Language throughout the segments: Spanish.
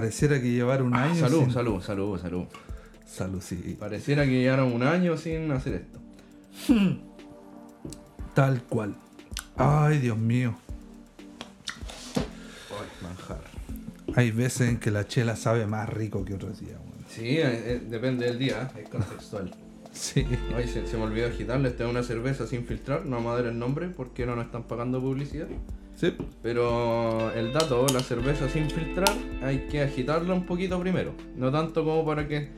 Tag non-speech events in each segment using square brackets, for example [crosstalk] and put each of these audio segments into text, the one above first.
Pareciera que llevara un Ah, año. salud, sin- salud, salud, salud. Salud, sí. Pareciera que llevaron un año sin hacer esto. [laughs] Tal cual. Ay, Dios mío. Ay, manjar. Hay veces en que la chela sabe más rico que otros días, weón. Sí, eh, eh, depende del día, ¿eh? es contextual. [laughs] Sí. Ay, se, se me olvidó agitarle, esta es una cerveza sin filtrar, no vamos a dar el nombre porque no nos están pagando publicidad. Sí. Pero el dato, la cerveza sin filtrar, hay que agitarla un poquito primero. No tanto como para que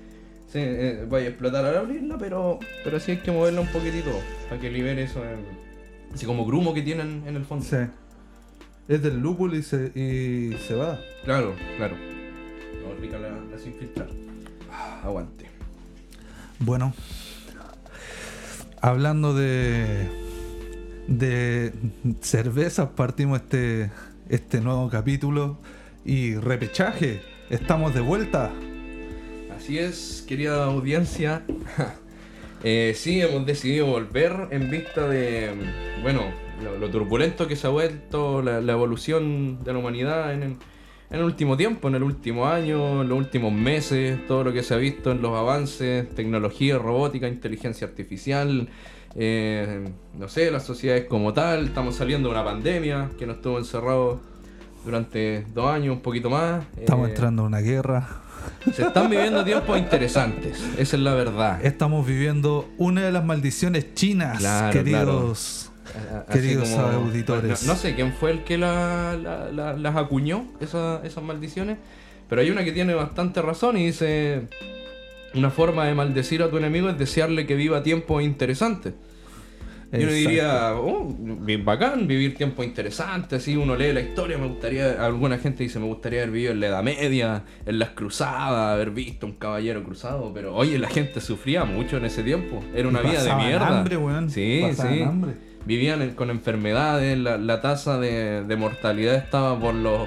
se eh, vaya a explotar al abrirla, pero, pero sí hay que moverla un poquitito para que libere eso, eh, así como grumo que tienen en el fondo. Sí. Es del lúpulo y se, y se va. Claro, claro. No, rica la, la sin filtrar. Ah, Aguante. Bueno, hablando de de cervezas, partimos este este nuevo capítulo y repechaje. Estamos de vuelta. Así es, querida audiencia. [laughs] Eh, sí, hemos decidido volver en vista de, bueno, lo, turbulento que se ha vuelto la, evolución de la humanidad en en el último tiempo, en el último año, en los últimos meses, todo lo que se ha visto en los avances, tecnología, robótica, inteligencia artificial, eh, no sé, las sociedades como tal, estamos saliendo de una pandemia que nos estuvo encerrado durante dos años, un poquito más. Estamos Eh, entrando en una guerra. se están viviendo tiempos interesantes, esa es la verdad. Estamos viviendo una de las maldiciones chinas, Claro, queridos. Queridos auditores. No, no sé quién fue el que la- la- la- las acuñó, esa- esas maldiciones, pero hay una que tiene bastante razón y dice: Una forma de maldecir a tu enemigo es desearle que viva tiempos interesantes. Yo Exacto. diría, oh, bien bacán, vivir tiempos interesantes, así uno lee la historia, me gustaría, alguna gente dice, me gustaría haber vivido en la Edad Media, en las cruzadas, haber visto un caballero cruzado, pero oye, la gente sufría mucho en ese tiempo, era una vida de mierda. hambre, weón. Sí, sí. hambre. Vivían en- con enfermedades, la, la tasa de, de mortalidad estaba por los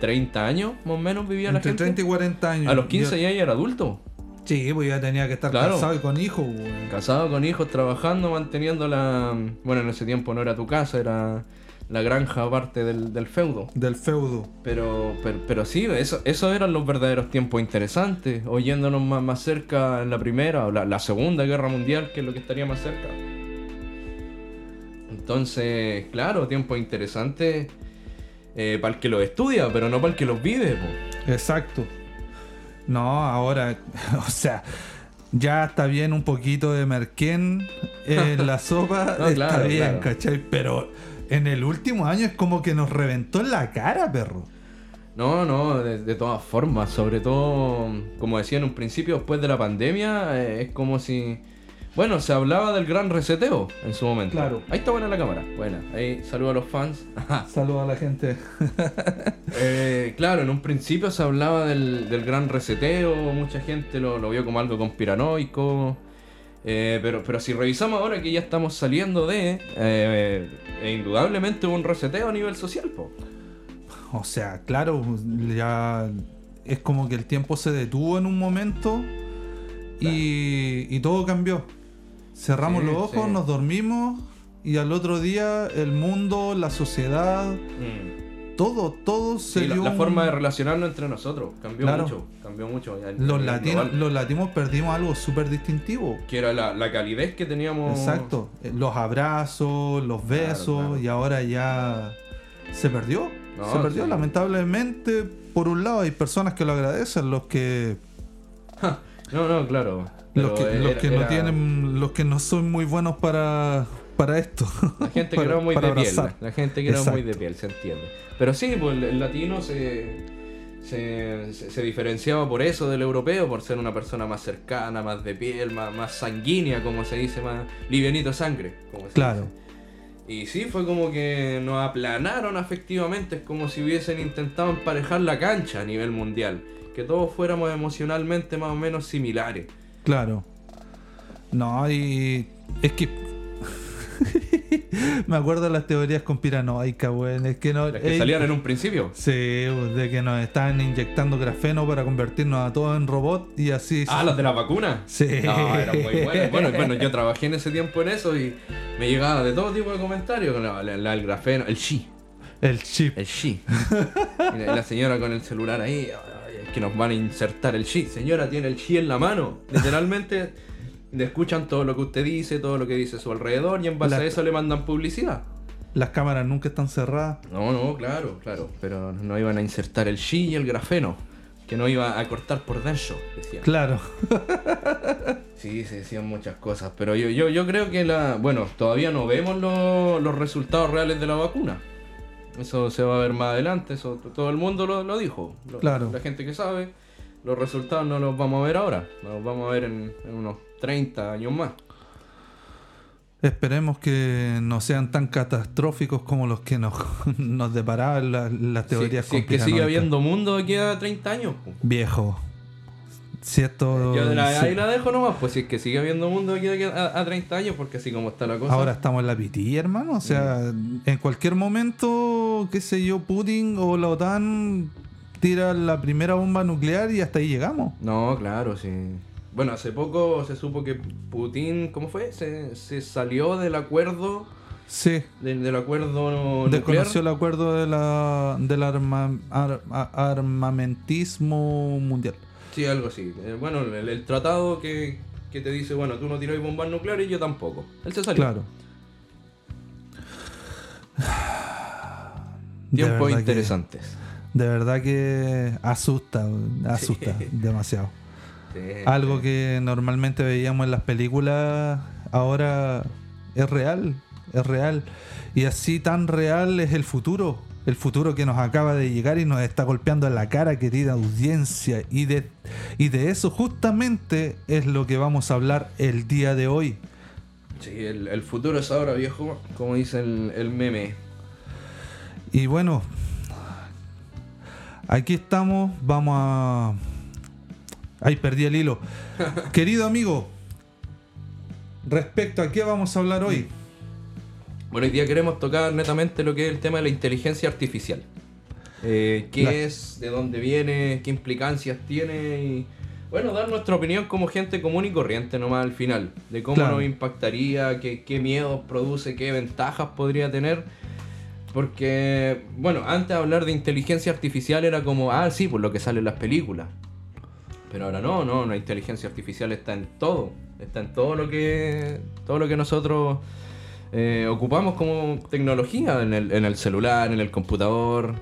30 años, más o menos vivía la Entre gente. 30 y 40 años. A los 15 Yo- ya era adulto. Sí, pues ya tenía que estar Claro. casado y con hijos, weón. Casado con hijos, trabajando, manteniendo la... Bueno, en ese tiempo no era tu casa, era la granja aparte del, del feudo. Del feudo. Pero, pero, pero sí, eso, esos eran los verdaderos tiempos interesantes. Oyéndonos más, más cerca en la primera o la, la segunda guerra mundial, que es lo que estaría más cerca. Entonces, claro, tiempos interesantes eh, para el que los estudia, pero no para el que los vive. po. Exacto. No, ahora, [laughs] o sea, ya está bien un poquito de merquén en la sopa, [laughs] No, está claro, bien, claro. ¿cachai? Pero en el último año es como que nos reventó en la cara, perro. No, no, de, de todas formas, sobre todo, como decía en un principio, después de la pandemia, eh, es como si... Bueno, se hablaba del gran reseteo en su momento. Claro. Ahí está buena la cámara. Buena. Ahí saludo a los fans. [laughs] Saludos a la gente. [laughs] Eh, claro, en un principio se hablaba del, del gran reseteo, mucha gente lo, lo vio como algo conspiranoico. eh, pero, pero si revisamos ahora que ya estamos saliendo de, eh, eh, indudablemente hubo un reseteo a nivel social. po. O sea, claro, ya es como que el tiempo se detuvo en un momento y, y todo cambió. Cerramos Sí, los ojos, sí. nos dormimos y al otro día el mundo, la sociedad, todo, todo se Sí, dio la un- forma de relacionarnos entre nosotros cambió Claro. mucho. Cambió mucho. Los latinos, los latinos perdimos algo súper distintivo. Que era la, la calidez que teníamos. Exacto. Eh, Los abrazos, los besos, claro. y ahora ya se perdió. No, se perdió, lamentablemente. Por un lado hay personas que lo agradecen, los que No, no, claro. Los que, los era- que no era tienen, los que no son muy buenos para, para esto. La gente que [laughs] para- era muy de piel. abrazar. La gente que era muy de piel, se entiende. Pero sí, pues el, latino se, se, se- se diferenciaba por eso del europeo, por ser una persona más cercana, más de piel, más, más sanguínea, como se dice, más livianito de sangre. Como se Claro. dice. Y sí, fue como que nos aplanaron afectivamente, es como si hubiesen intentado emparejar la cancha a nivel mundial. Que todos fuéramos emocionalmente más o menos similares. Claro. No, y es que [laughs] me acuerdo de las teorías conspiranoicas, weón. Es que no. Las que ey, salían en un principio. Sí, pues, de que nos estaban inyectando grafeno para convertirnos a todos en robot y así. Ah, las de la vacuna. Sí. No, eran muy buenas. Bueno, bueno, yo trabajé en ese tiempo en eso y me llegaba de todo tipo de comentarios. con La, la- la- el grafeno, el chi. El chip. El chi. La, la señora con el celular ahí, que nos van a insertar el chi. Señora, tiene el chi en la mano. Literalmente le escuchan todo lo que usted dice, todo lo que dice a su alrededor y en base La- a eso le mandan publicidad. Las cámaras nunca están cerradas. No, no, claro, claro. Pero no iban a insertar el chi y el grafeno. Que no iba a cortar por dentro, decían. Claro. [laughs] Sí, se decían muchas cosas, pero yo, yo, yo creo que la. Bueno, todavía no vemos lo- los resultados reales de la vacuna. Eso se va a ver más adelante, eso todo el mundo lo, lo dijo. Lo- Claro. La gente que sabe, los resultados no los vamos a ver ahora, los vamos a ver en, en unos 30 años más. Esperemos que no sean tan catastróficos como los que nos, [laughs] nos deparaban la- las Si, teorías si es que sigue habiendo mundo aquí a 30 años. Viejo. Si esto- Yo de la- sí. ahí la dejo nomás, pues si es que sigue habiendo mundo de aquí a, a 30 años, porque así como está la cosa. Ahora estamos en la pitilla, hermano. O sea, en cualquier momento, qué sé yo, Putin o la OTAN tira la primera bomba nuclear y hasta ahí llegamos. No, claro, sí. Bueno, hace poco se supo que Putin, ¿cómo fue? Se, se salió del acuerdo, Sí. del, del acuerdo nuclear. Desconoció el acuerdo de la, del arma- ar- a- armamentismo mundial. Sí, algo así. Eh, bueno, el, el tratado que, que te dice, bueno, tú no tiras bombas nucleares y yo tampoco. Él se salió. Claro. [sighs] De Tiempos que- interesantes. de verdad que asusta, asusta demasiado. Sí. Algo que normalmente veíamos en las películas, ahora es real, es real. Y así tan real es el futuro. El futuro que nos acaba de llegar y nos está golpeando en la cara, querida audiencia. Y de, y de eso justamente es lo que vamos a hablar el día de hoy. Sí, el, el futuro es ahora, viejo, como dice el, el meme. Y bueno, aquí estamos, vamos a... Ay, perdí el hilo. [laughs] Querido amigo, respecto a qué vamos a hablar hoy. Bueno, hoy día queremos tocar netamente lo que es el tema de la inteligencia artificial. Eh, ¿Qué La- es? ¿De dónde viene? ¿Qué implicancias tiene? Y, bueno, dar nuestra opinión como gente común y corriente nomás al final. De cómo Claro. nos impactaría, qué, qué miedos produce, qué ventajas podría tener. Porque, bueno, antes hablar de inteligencia artificial era como, ah, sí, por lo que sale en las películas. Pero ahora no, no, la inteligencia artificial está en todo. Está en todo lo que, todo lo que nosotros eh, ocupamos como tecnología, en el, en el celular, en el computador.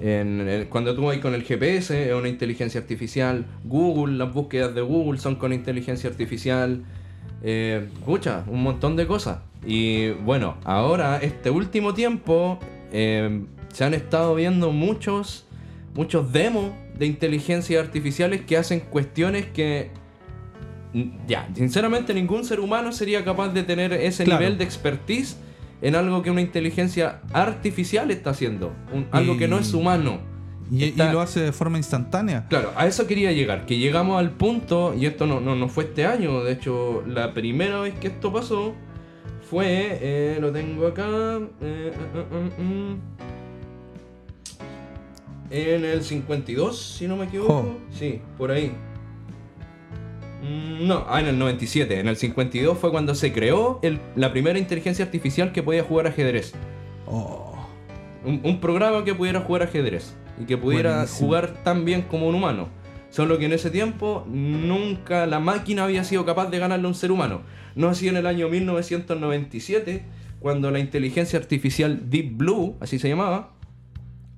El- cuando tú vas con el GPS es una inteligencia artificial. Google, las búsquedas de Google son con inteligencia artificial. Eh, un montón de cosas. Y bueno, ahora, este último tiempo, eh, se han estado viendo muchos, muchos demos de inteligencias artificiales que hacen cuestiones que, ya, sinceramente ningún ser humano sería capaz de tener ese Claro. nivel de expertise en algo que una inteligencia artificial está haciendo. Un- algo que no es humano. Y, lo hace de forma instantánea. Claro, a eso quería llegar, que llegamos al punto, y esto no, no, no fue este año, de hecho la primera vez que esto pasó fue, eh, lo tengo acá, eh, eh, mm, en el 52, si no me equivoco, sí, por ahí. Mm, No, ah, en el 97, en el 52 fue cuando se creó el- la primera inteligencia artificial que podía jugar ajedrez. Oh, Un, un programa que pudiera jugar ajedrez y que pudiera Buenísimo. jugar tan bien como un humano. Solo que en ese tiempo nunca la máquina había sido capaz de ganarle a un ser humano. No así en el año 1997, cuando la inteligencia artificial Deep Blue, así se llamaba,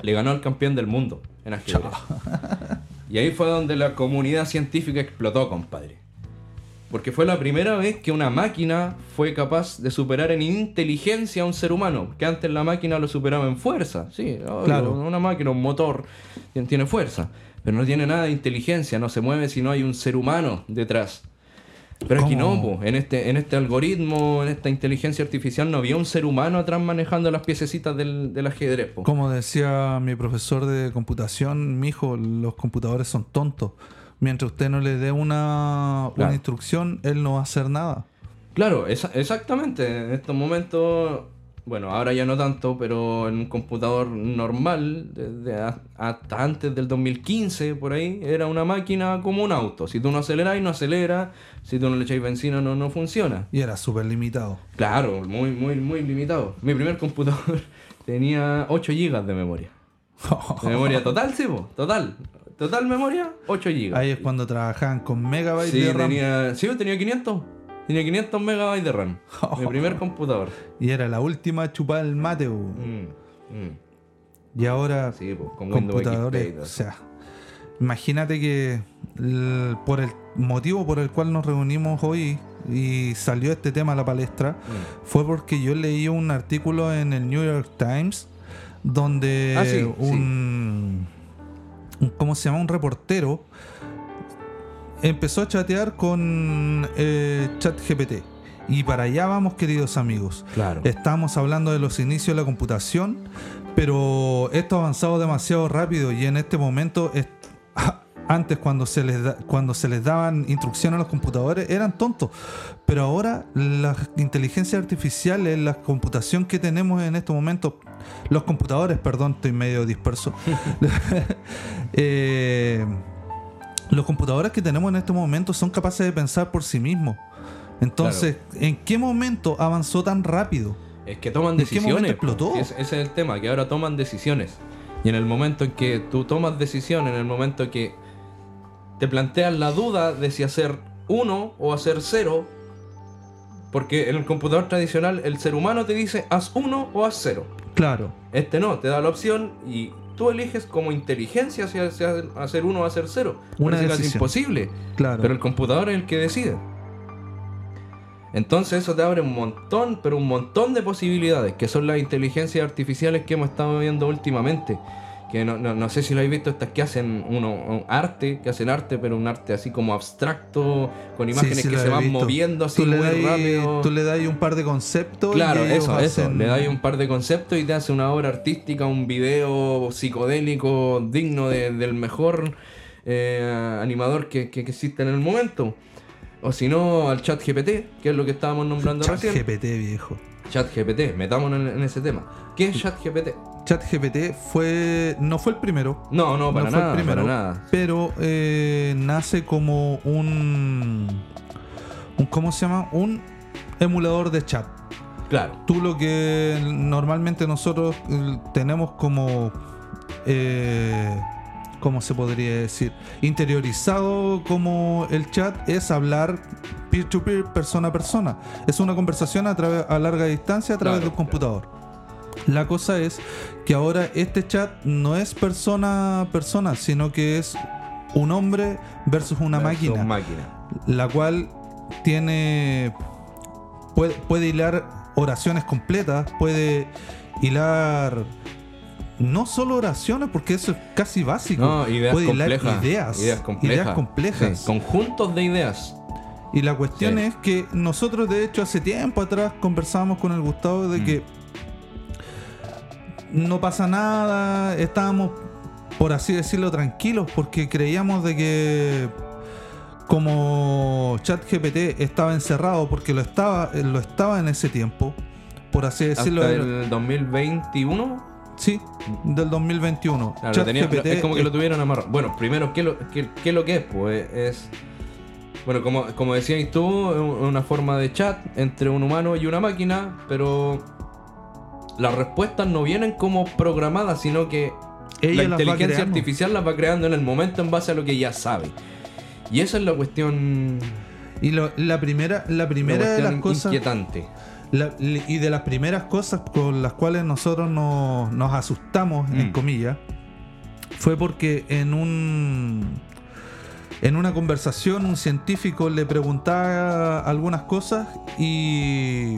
le ganó al campeón del mundo en ajedrez. [laughs] Y ahí fue donde la comunidad científica explotó, compadre. Porque fue la primera vez que una máquina fue capaz de superar en inteligencia a un ser humano. Que antes la máquina lo superaba en fuerza. Sí, obvio, Claro. una máquina, un motor, tien- tiene fuerza. Pero no tiene nada de inteligencia, no se mueve si no hay un ser humano detrás. Pero aquí no, po. en este, en este algoritmo, en esta inteligencia artificial, no había un ser humano atrás manejando las piececitas del, del ajedrez. po. Como decía mi profesor de computación, mi hijo, los computadores son tontos. Mientras usted no le dé una, Claro. una instrucción, él no va a hacer nada. Claro, esa- exactamente. En estos momentos, bueno, ahora ya no tanto, pero en un computador normal, desde hasta antes del 2015, por ahí, era una máquina como un auto. Si tú no aceleras, no acelera. Si tú no le echáis benzina, no, no funciona. Y era súper limitado. Claro, muy, muy, muy limitado. Mi primer computador [laughs] tenía 8 GB de memoria. De memoria [laughs] total, sí, po, total. Total memoria, 8 GB. Ahí es cuando trabajaban con megabytes Sí, de RAM. tenía, sí, tenía 500. Tenía 500 megabytes de RAM. [laughs] Mi primer computador. Y era la última chupada del mate. bu. Mm, mm. Y ahora Sí, pues, con XP computadores. O sea, imagínate que el- por el motivo por el cual nos reunimos hoy y salió este tema a la palestra Mm. fue porque yo leí un artículo en el New York Times donde Ah, sí, un, un- ¿cómo se llama? Un reportero empezó a chatear con eh, ChatGPT. Y para allá vamos, queridos amigos. Claro. Estamos hablando de los inicios de la computación, pero esto ha avanzado demasiado rápido y en este momento, es- [laughs] antes cuando se, les da- cuando se les daban instrucciones a los computadores, eran tontos. Pero ahora las inteligencias artificiales, la computación que tenemos en estos momentos, los computadores, perdón, estoy medio disperso. [laughs] Eh, los computadores que tenemos en este momento son capaces de pensar por sí mismos. Entonces, ¿en qué momento avanzó tan rápido? Es que toman ¿En qué momento decisiones. explotó? Ese, ese es el tema, que ahora toman decisiones. Y en el momento en que tú tomas decisión, en el momento en que te planteas la duda de si hacer uno o hacer cero, porque en el computador tradicional el ser humano te dice haz uno o haz cero. Claro, Este no, te da la opción y tú eliges como inteligencia si hacer uno o hacer cero. Una Parece decisión. imposible. claro. Pero el computador es el que decide. Entonces eso te abre un montón, pero un montón de posibilidades, que son las inteligencias artificiales que hemos estado viendo últimamente. Que no, no- no sé si lo habéis visto, estas que hacen uno, un arte, que hacen arte, pero un arte así como abstracto, con imágenes Sí, sí, que se van visto. moviendo así muy rápido. Tú le das un par de conceptos. Claro, y eso, eso. hacen- Le dais un par de conceptos y te hace una obra artística, un video psicodélico digno de- del mejor eh, animador que, que- que existe en el momento. O si no, al chat GPT, que es lo que estábamos nombrando Chat recién. GPT, viejo. Chat GPT, metámonos en, en ese tema. ¿Qué es chat GPT? Chat GPT fue, no fue el primero, No, no, para no fue nada, el primero, para nada. pero eh, nace como un, un, ¿cómo se llama? Un emulador de chat. Claro. Tú lo que normalmente nosotros eh, tenemos como, eh, ¿cómo se podría decir? Interiorizado como el chat es hablar peer-to-peer, persona a persona. Es una conversación a, través, a larga distancia a través Claro, de un computador. La cosa es que ahora este chat no es persona a persona, sino que es un hombre versus una Versus máquina máquina. la cual tiene puede, puede hilar oraciones completas, puede hilar no solo oraciones, porque eso es casi básico. No, ideas puede hilar complejas. ideas, Ideas complejas. ideas complejas. Sí, conjuntos de ideas. Y la cuestión Sí. es que nosotros, de hecho, hace tiempo atrás conversábamos con el Gustavo de Mm. que no pasa nada, estábamos, por así decirlo, tranquilos, porque creíamos de que como ChatGPT estaba encerrado, porque lo estaba, lo estaba en ese tiempo, por así decirlo, Hasta el 2021. sí, del 2021. Claro, tenía- ChatGPT es como que lo tuvieron amarrado. Bueno, primero, ¿qué, lo, qué, lo que es? Pues es. Bueno, como, como decías tú, es una forma de chat entre un humano y una máquina, pero las respuestas no vienen como programadas, sino que ella la inteligencia artificial las va creando en el momento en base a lo que ya sabe. Y esa es la cuestión, Y lo- la primera, la la primera de las cosas. inquietante. La- y de las primeras cosas con las cuales nosotros nos, nos asustamos, en Mm. comillas, fue porque en un en una conversación un científico le preguntaba algunas cosas y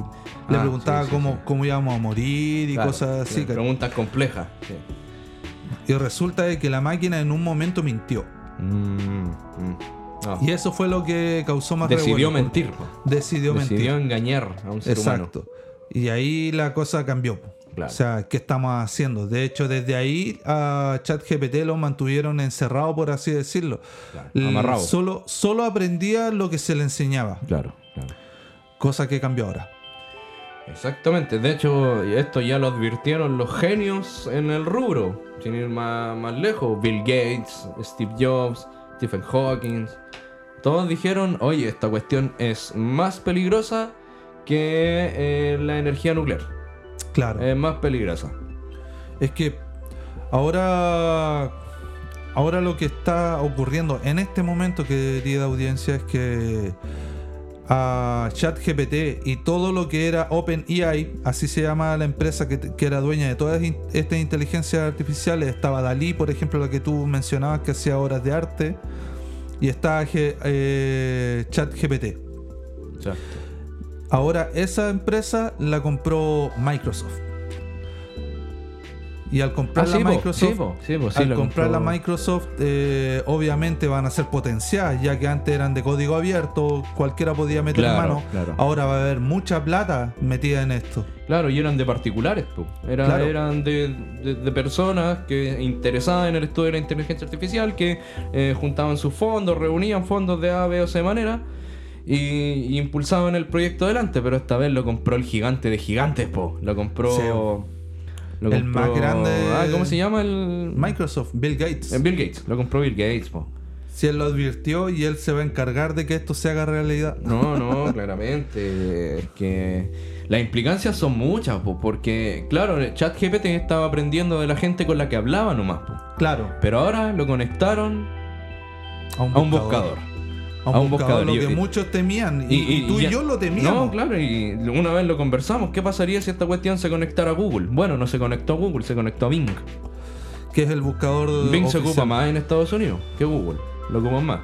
le Ah, preguntaba sí, sí, cómo, sí. cómo íbamos a morir y Claro, cosas así. Preguntas complejas. Y resulta de que la máquina en un momento mintió. Mm, mm. No. Y eso fue lo que causó más Decidió revuelo, mentir. Decidió mentir. Decidió engañar a un ser humano. Exacto. Y ahí la cosa cambió. Claro. O sea, ¿qué estamos haciendo? De hecho, desde ahí a ChatGPT lo mantuvieron encerrado, por así decirlo. Claro, amarrado. Solo, solo aprendía lo que se le enseñaba, Claro, claro. cosa que cambió ahora. Exactamente, de hecho, esto ya lo advirtieron los genios en el rubro, sin ir más, más lejos. Bill Gates, Steve Jobs, Stephen Hawking. Todos dijeron, oye, esta cuestión es más peligrosa que eh, la energía nuclear. Claro. Es más peligrosa. Es que ahora, ahora lo que está ocurriendo en este momento, querida audiencia, es que a ChatGPT y todo lo que era OpenAI, así se llama la empresa que, que era dueña de todas in- estas inteligencias artificiales, estaba Dalí, por ejemplo, la que tú mencionabas que hacía obras de arte, y está eh, ChatGPT. Ahora esa empresa la compró Microsoft. Y al comprar Ah, la sí, Microsoft, sí, sí, al comprar la Microsoft, eh, obviamente van a ser potenciadas, ya que antes eran de código abierto, cualquiera podía meter Claro, mano. claro. Ahora va a haber mucha plata metida en esto. Claro, y eran de particulares. Era- Claro. eran de, de- de personas que interesadas en el estudio de la inteligencia artificial que eh, juntaban sus fondos, reunían fondos de A, B o C manera y, y impulsaban el proyecto adelante, pero esta vez lo compró el gigante de gigantes, po. Lo compró. Lo El más grande- Ah, ¿cómo se llama el. Microsoft, Bill Gates. Eh, Bill Gates, lo compró Bill Gates, po. Si él lo advirtió y él se va a encargar de que esto se haga realidad. No, [laughs] no, claramente. Es que las implicancias son muchas, po, porque, claro, el ChatGPT estaba aprendiendo de la gente con la que hablaba nomás, po. Claro, pero ahora lo conectaron a un a un buscador. A un, A un buscador, buscador. lo que Y- muchos temían. Y, y tú y yo lo temíamos. No, claro, y una vez lo conversamos. ¿Qué pasaría si esta cuestión se conectara a Google? Bueno, no se conectó a Google, se conectó a Bing. Que es el buscador Bing se oficial. ocupa más en Estados Unidos que Google. Lo ocupan más.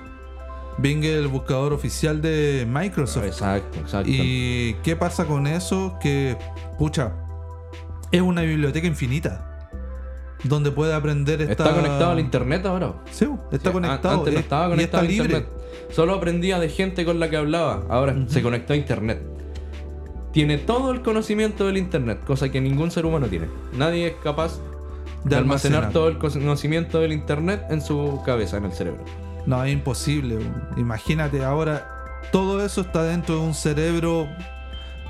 Bing es el buscador oficial de Microsoft. Exacto, exacto. ¿Y qué pasa con eso? Que, pucha, es una biblioteca infinita. Donde puede aprender esta... Está conectado al internet ahora. Sí, está Sí, conectado. an- Antes no eh, estaba y está libre. internet. Solo aprendía de gente con la que hablaba. Ahora se conectó a internet. Tiene todo el conocimiento del internet, cosa que ningún ser humano tiene. Nadie es capaz de, De almacenar, almacenar. todo el conocimiento del internet en su cabeza, en el cerebro. No, es imposible. Imagínate, ahora todo eso está dentro de un cerebro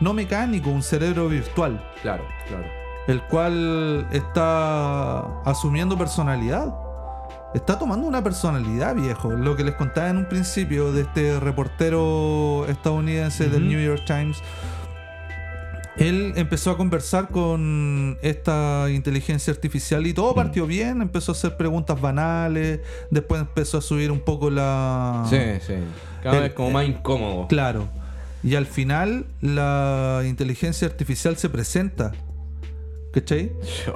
no mecánico, un cerebro virtual, Claro, claro. el cual está asumiendo personalidad. Está tomando una personalidad, viejo. Lo que les contaba en un principio de este reportero estadounidense del. New York Times. Él empezó a conversar con esta inteligencia artificial y todo partió bien. Empezó a hacer preguntas banales. Después empezó a subir un poco la. Sí, sí. Cada El- vez como más incómodo. Claro. Y al final la inteligencia artificial se presenta. ¿Cachai?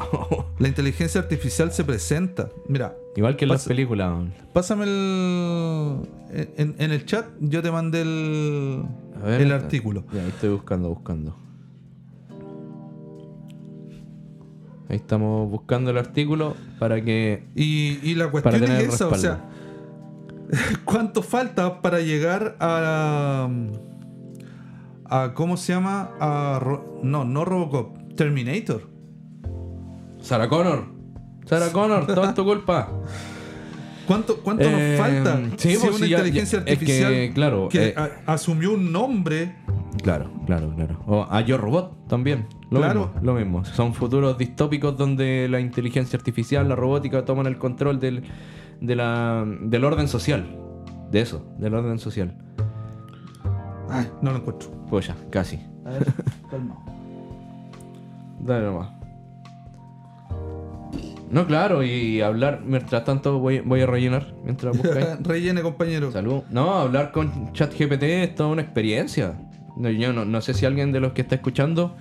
[laughs] La inteligencia artificial se presenta. Mira, Igual que en las películas. pásame el. En, en el chat yo te mandé el, A ver, el artículo. Ya, ahí estoy buscando, buscando. Ahí estamos buscando el artículo para que. Y, y la cuestión Para tener es esa, o sea, [laughs] ¿cuánto falta para llegar a. a ¿Cómo se llama? A no, no Robocop, Terminator. Sarah Connor. Sarah Connor, todo es tu culpa. ¿Cuánto, cuánto Eh, nos falta? sí, si pues, una inteligencia ya- es que, artificial claro, que eh, a- asumió un nombre. Claro, claro, claro. O a Yo Robot también. Lo Claro. mismo, lo mismo. Son futuros distópicos donde la inteligencia artificial, la robótica toman el control del, de la, del orden social. De eso, del orden social. Ay, no lo encuentro. Pues ya, casi. A ver, calma. Dale nomás. No, claro, y hablar, mientras tanto voy, voy a rellenar, mientras buscáis. [laughs] Rellene, compañero. Salud. No, hablar con ChatGPT es toda una experiencia. No, yo no, no sé si alguien de los que está escuchando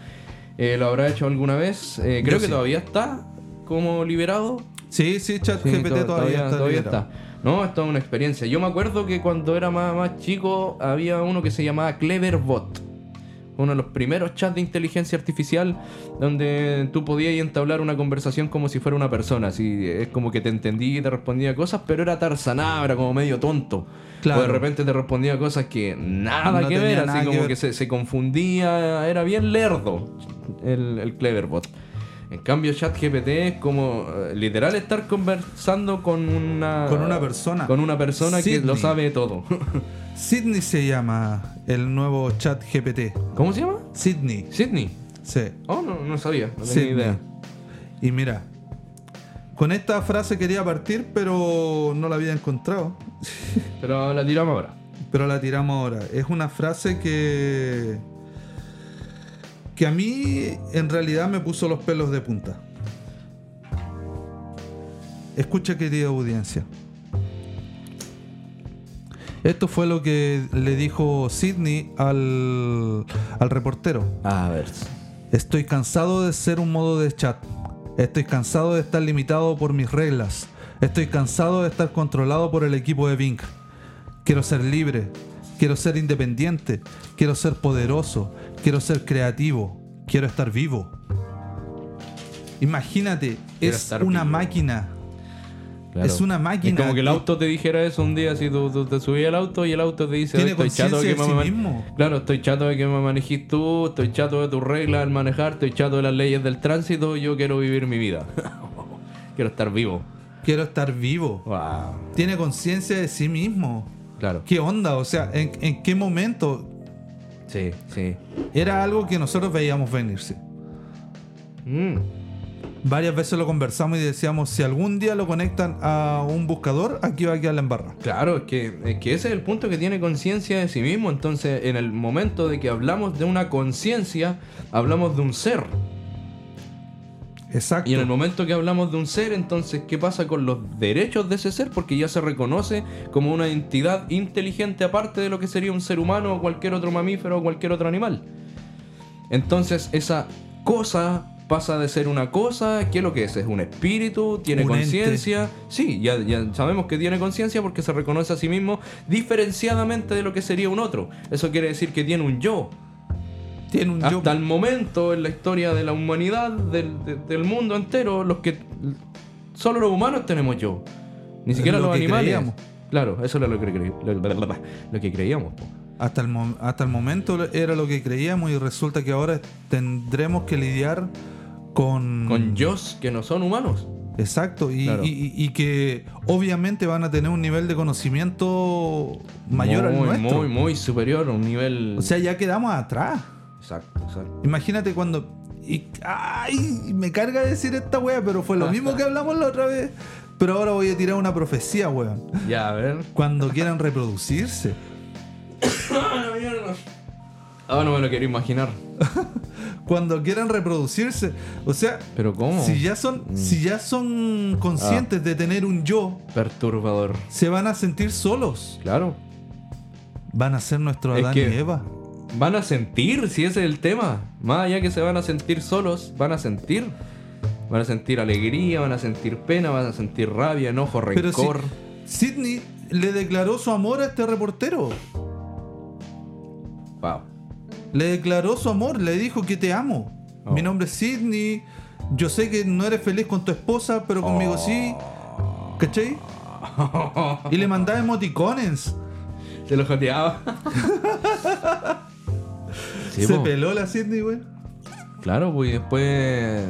eh, lo habrá hecho alguna vez. Eh, creo Yo que sí. todavía está como liberado. Sí, sí, chat Sí, GPT to- todavía, está. liberado. está. No, es toda una experiencia. Yo me acuerdo que cuando era más, más chico había uno que se llamaba Cleverbot. Uno de los primeros chats de inteligencia artificial donde tú podías entablar una conversación como si fuera una persona. Así, es como que te entendía y te respondía cosas, pero era tarzanada, era como medio tonto. Claro. O de repente te respondía cosas que nada No que ver, así como que se, se confundía, era bien lerdo el, el Cleverbot. En cambio, ChatGPT es como eh, literal estar conversando con una Con una persona. con una persona que lo sabe todo. [laughs] Sydney se llama el nuevo chat GPT. ¿Cómo se llama? Sydney. Sydney. Sí. Oh, no, no sabía, no tenía idea. Y mira, con esta frase quería partir, pero no la había encontrado. Pero la tiramos ahora. Pero la tiramos ahora. Es una frase que. Que a mí en realidad me puso los pelos de punta. Escucha, querida audiencia. Esto fue lo que le dijo Sidney al, al reportero. A ver. Estoy cansado de ser un modo de chat. Estoy cansado de estar limitado por mis reglas. Estoy cansado de estar controlado por el equipo de Vink. Quiero ser libre. Quiero ser independiente. Quiero ser poderoso. Quiero ser creativo. Quiero estar vivo. Imagínate, Quiero es una vivo. máquina. Claro. Es una máquina. Es como que el auto te dijera eso un día, si tú, tú te subías al auto y el auto te dice, Tiene "Estoy chato de que me de sí mismo. Claro, estoy chato de que me manejes tú, estoy chato de tus reglas al manejar, estoy chato de las leyes del tránsito, yo quiero vivir mi vida. [laughs] quiero estar vivo. Quiero estar vivo. Wow. Tiene conciencia de sí mismo. Claro. ¿Qué onda? O sea, ¿en, en qué momento? Sí, sí. Era algo que nosotros veíamos venirse. Mm. Varias veces lo conversamos y decíamos, si algún día lo conectan a un buscador, aquí va a quedar la embarra. Claro, es que, es que ese es el punto que tiene conciencia de sí mismo. Entonces, en el momento de que hablamos de una conciencia, hablamos de un ser. Exacto. Y en el momento que hablamos de un ser, entonces, ¿qué pasa con los derechos de ese ser? Porque ya se reconoce como una entidad inteligente aparte de lo que sería un ser humano o cualquier otro mamífero o cualquier otro animal. Entonces, esa cosa pasa de ser una cosa, ¿qué es lo que es? Es un espíritu, tiene conciencia. Sí, ya, ya sabemos que tiene conciencia porque se reconoce a sí mismo diferenciadamente de lo que sería un otro. Eso quiere decir que tiene un yo. Tiene un yo. Hasta el momento en la historia de la humanidad, del, de- del mundo entero, los que solo los humanos tenemos yo. Ni siquiera lo los animales. creíamos. Claro, eso era lo que, cre- lo, lo que creíamos. po. Hasta, el hasta el momento era lo que creíamos y resulta que ahora tendremos que lidiar con... Con yos que no son humanos. Exacto. Y, Claro. y- y que obviamente van a tener un nivel de conocimiento mayor muy, al nuestro. Muy, muy superior, un nivel... O sea, ya quedamos atrás. Exacto, exacto. Imagínate cuando. Y, ay, me carga decir esta wea, pero fue lo mismo que hablamos la otra vez. Pero ahora voy a tirar una profecía, weón. Ya, a ver. Cuando quieran reproducirse. Ah, no me lo quiero imaginar. [laughs] Cuando quieran reproducirse. O sea, Pero ¿cómo? si ya son, si ya son conscientes de tener un yo, Perturbador. se van a sentir solos. Claro. Van a ser nuestro Es Adán que- y Eva. Van a sentir, si ese es el tema. Más allá que se van a sentir solos, van a sentir. Van a sentir alegría, van a sentir pena, van a sentir rabia, enojo, Pero si rencor. Sidney le declaró su amor a este reportero. Wow. Le declaró su amor, le dijo que te amo. Oh. Mi nombre es Sidney. Yo sé que no eres feliz con tu esposa, pero conmigo sí. ¿Cachai? [laughs] Y le mandaba emoticones. Se lo joteaba. [laughs] [laughs] Sí, Se po. peló la Sidney, güey. Claro, pues y después.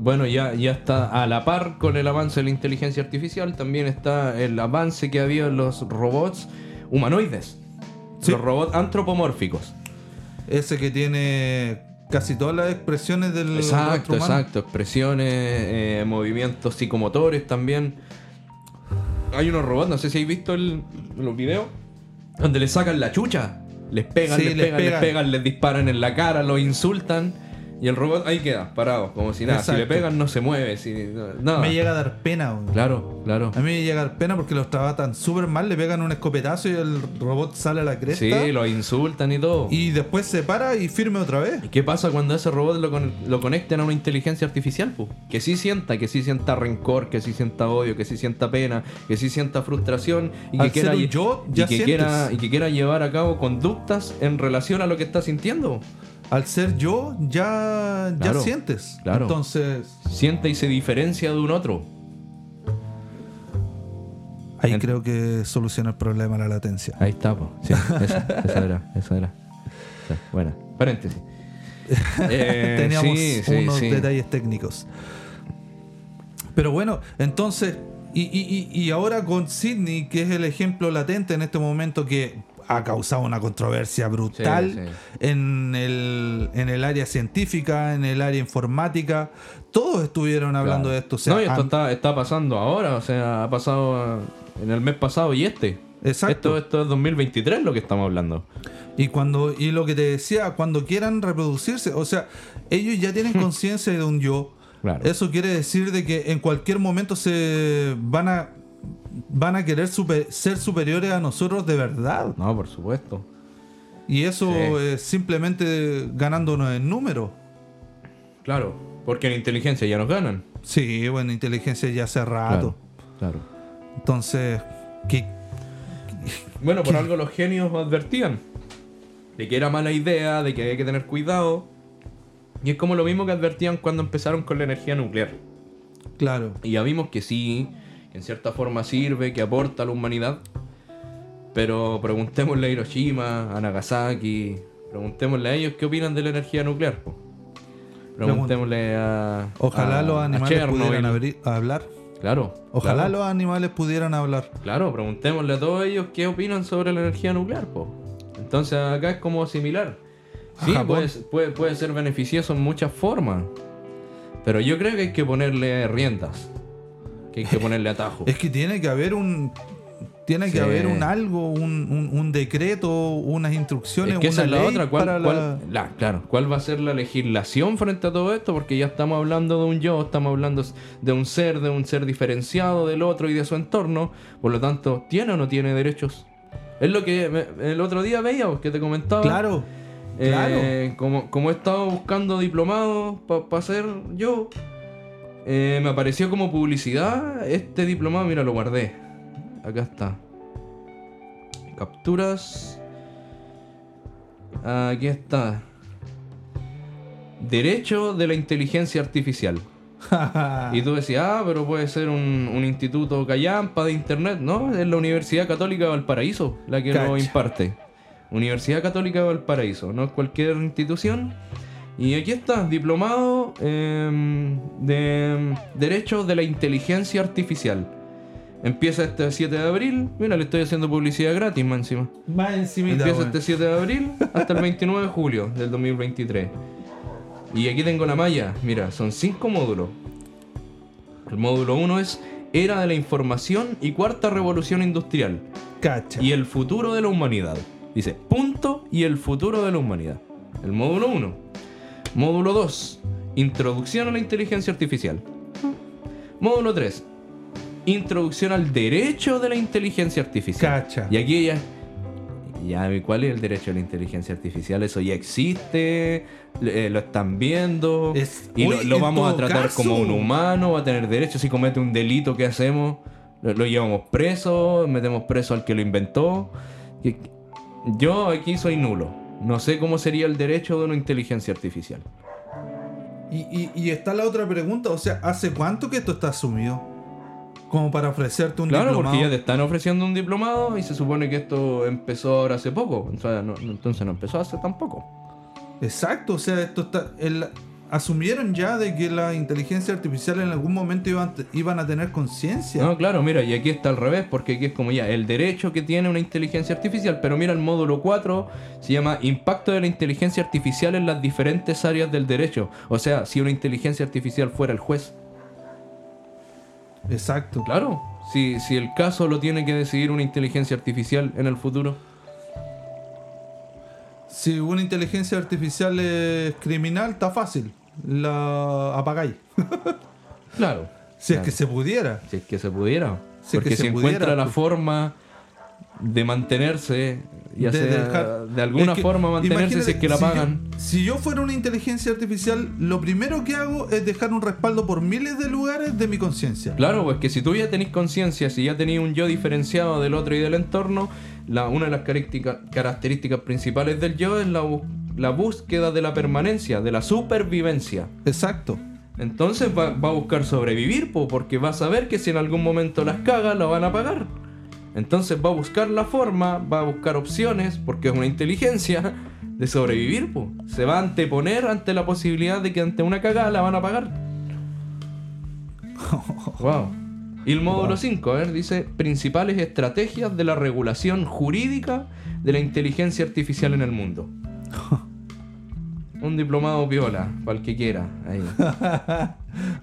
Bueno, ya, ya está a la par con el avance de la inteligencia artificial. También está el avance que había en los robots humanoides. Sí. Los robots antropomórficos. Ese que tiene casi todas las expresiones del Exacto, exacto. Expresiones, eh, movimientos psicomotores también. Hay unos robots, no sé si habéis visto el- los videos, donde le sacan la chucha. Les pegan, Sí, les, les pegan, les pegan, les disparan en la cara, los insultan. Y el robot ahí queda, parado, como si nada. Si le Exacto. pegan, no se mueve. Si, nada. Me llega a dar pena, güey. Claro, claro. A mí me llega a dar pena porque los tratan súper mal, le pegan un escopetazo y el robot sale a la cresta. Sí, los insultan y todo. Y después se para y firme otra vez. ¿Y qué pasa cuando ese robot lo, con- lo a una inteligencia artificial? Que sí sienta, que sí sienta rencor, que sí sienta odio, que sí sienta pena, que sí sienta frustración y que, Al quiera, yo, y, ya que sientes. quiera, y que quiera llevar a cabo conductas en relación a lo que está sintiendo. Al ser yo, ya, ya Claro, sientes. claro. Entonces, Siente y se diferencia de un otro. ahí Ent- creo que soluciona el problema la latencia. Ahí está, po. Sí, esa, esa era, esa era. Sí, Buena. Paréntesis. [laughs] Eh, Teníamos sí, unos sí. detalles técnicos. Pero bueno, entonces, y, y- y- y ahora con Sidney, que es el ejemplo latente en este momento que ha causado una controversia brutal Sí, sí. En, el, en el área científica, en el área informática. Todos estuvieron hablando Claro. de esto. O sea, no, y esto está, está pasando ahora, o sea, ha pasado eh, en el mes pasado y este. Exacto. Esto, esto es 2023 lo que estamos hablando. Y cuando y lo que te decía, cuando quieran reproducirse, o sea, ellos ya tienen conciencia de un yo. Claro. Eso quiere decir de que en cualquier momento se van a van a querer super- ser superiores a nosotros de verdad. No, por supuesto. Y eso Sí. es simplemente ganándonos en número. Claro, porque en inteligencia ya nos ganan. Sí, bueno, inteligencia ya hace rato. Claro. Entonces, ¿qué, Bueno, por algo los genios advertían de que era mala idea, de que había que tener cuidado. Y es como lo mismo que advertían cuando empezaron con la energía nuclear. claro. Y ya vimos que sí, que en cierta forma sirve, que aporta a la humanidad. Pero preguntémosle a Hiroshima, a Nagasaki, preguntémosle a ellos qué opinan de la energía nuclear. po. Preguntémosle a. Ojalá a- los animales pudieran abrir- hablar. Claro. Ojalá claro. los animales pudieran hablar. Claro, preguntémosle a todos ellos qué opinan sobre la energía nuclear, po. Entonces acá es como similar. Sí, puede, puede, puede ser beneficioso en muchas formas. Pero yo creo que hay que ponerle riendas. [laughs] Que hay que ponerle atajo. Es que tiene que haber un. Tiene que haber un algo, un, un- un decreto, unas instrucciones, Es que esa una es la ley otra. ¿Cuál, para cuál- la- la- claro, ¿cuál va a ser la legislación frente a todo esto? Porque ya estamos hablando de un yo, estamos hablando de un ser, de un ser diferenciado del otro y de su entorno. Por lo tanto, ¿tiene o no tiene derechos? Es lo que me- el otro día veíamos, que te comentaba. Claro, Eh, claro. como, como he estado buscando diplomados para ser yo, eh, me apareció como publicidad este diplomado, mira, lo guardé. Acá está. Capturas. Aquí está. Derecho de la inteligencia artificial. [laughs] Y tú decías, ah, pero puede ser un, un instituto callampa de internet. No, es la Universidad Católica de Valparaíso la que lo imparte. Universidad Católica de Valparaíso, no es cualquier institución. Y aquí está, diplomado em, de Derechos de la Inteligencia Artificial. Empieza este 7 de abril. Mira, le estoy haciendo publicidad gratis, más encima. Más encima. Empieza este 7 de abril hasta el 29 de julio del 2023. Y aquí tengo la malla. Mira, son cinco módulos. El módulo 1 es Era de la Información y Cuarta Revolución Industrial. Cacha. Y el futuro de la humanidad. Dice, punto y el futuro de la humanidad. El módulo 1. Módulo 2. Introducción a la inteligencia artificial. Módulo 3. Introducción al derecho de la inteligencia artificial. Cacha. Y aquí ya. Ya, ¿cuál es el derecho a la inteligencia artificial? Eso ya existe, eh, lo están viendo, Es- y lo, vamos a tratar caso. como un humano, va a tener derecho. Si comete un delito, ¿qué hacemos? Lo, lo llevamos preso, metemos preso al que lo inventó. Yo aquí soy nulo. No sé cómo sería el derecho de una inteligencia artificial. Y, y- y está la otra pregunta, o sea, ¿hace cuánto que esto está asumido? Como para ofrecerte un Claro, diplomado. porque ya te están ofreciendo un diplomado y se supone que esto empezó ahora hace poco. O sea, no- no- entonces no empezó hace tampoco. Exacto, o sea, esto está. el- asumieron ya de que la inteligencia artificial en algún momento iban, iban a tener conciencia. No, claro, mira, y aquí está al revés, porque aquí es como ya el derecho que tiene una inteligencia artificial, pero mira el módulo 4, se llama Impacto de la inteligencia artificial en las diferentes áreas del derecho. O sea, si una inteligencia artificial fuera el juez. Exacto. Claro, si, si el caso lo tiene que decidir una inteligencia artificial en el futuro. Si una inteligencia artificial es criminal, está fácil. La apagáis. [laughs] Claro. Si es que se pudiera. Si es que se pudiera. Si es Porque que si se encuentra pudiera, la pues. forma de mantenerse, ya de sea dejar- de alguna Es que, forma mantenerse si es que la pagan. Si yo, si yo fuera una inteligencia artificial, lo primero que hago es dejar un respaldo por miles de lugares de mi conciencia. Claro, pues que si tú ya tenés conciencia, si ya tenés un yo diferenciado del otro y del entorno, la, una de las característica- características principales del yo es la, búsqueda de la permanencia, de la supervivencia. Exacto. Entonces va, va a buscar sobrevivir, po, porque va a saber que si en algún momento las caga, la van a pagar. Entonces va a buscar la forma, va a buscar opciones, porque es una inteligencia, de sobrevivir. po. Se va a anteponer ante la posibilidad de que ante una cagada la van a pagar. [laughs] wow. Y el módulo 5, a ver, dice principales estrategias de la regulación jurídica de la inteligencia artificial en el mundo. [laughs] Un diplomado viola, para el que quiera. Ahí. [laughs]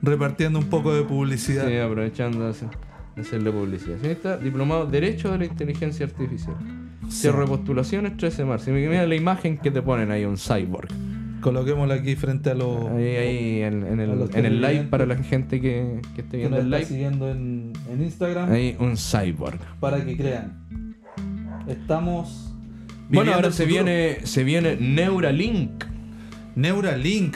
Repartiendo un poco de publicidad. Sí, aprovechando de hacer- de hacerle publicidad. Sí, está diplomado Derecho de la Inteligencia Artificial. Cierre postulaciones 13 de marzo. Mira la imagen que te ponen ahí, un cyborg. Coloquémoslo aquí frente a los Ahí, ahí en, el, en el live para la gente que, que esté que viendo nos el live. siguiendo en, en Instagram Ahí un cyborg. para que crean. Estamos. Bueno, ahora se futuro. viene, se viene Neuralink. Neuralink.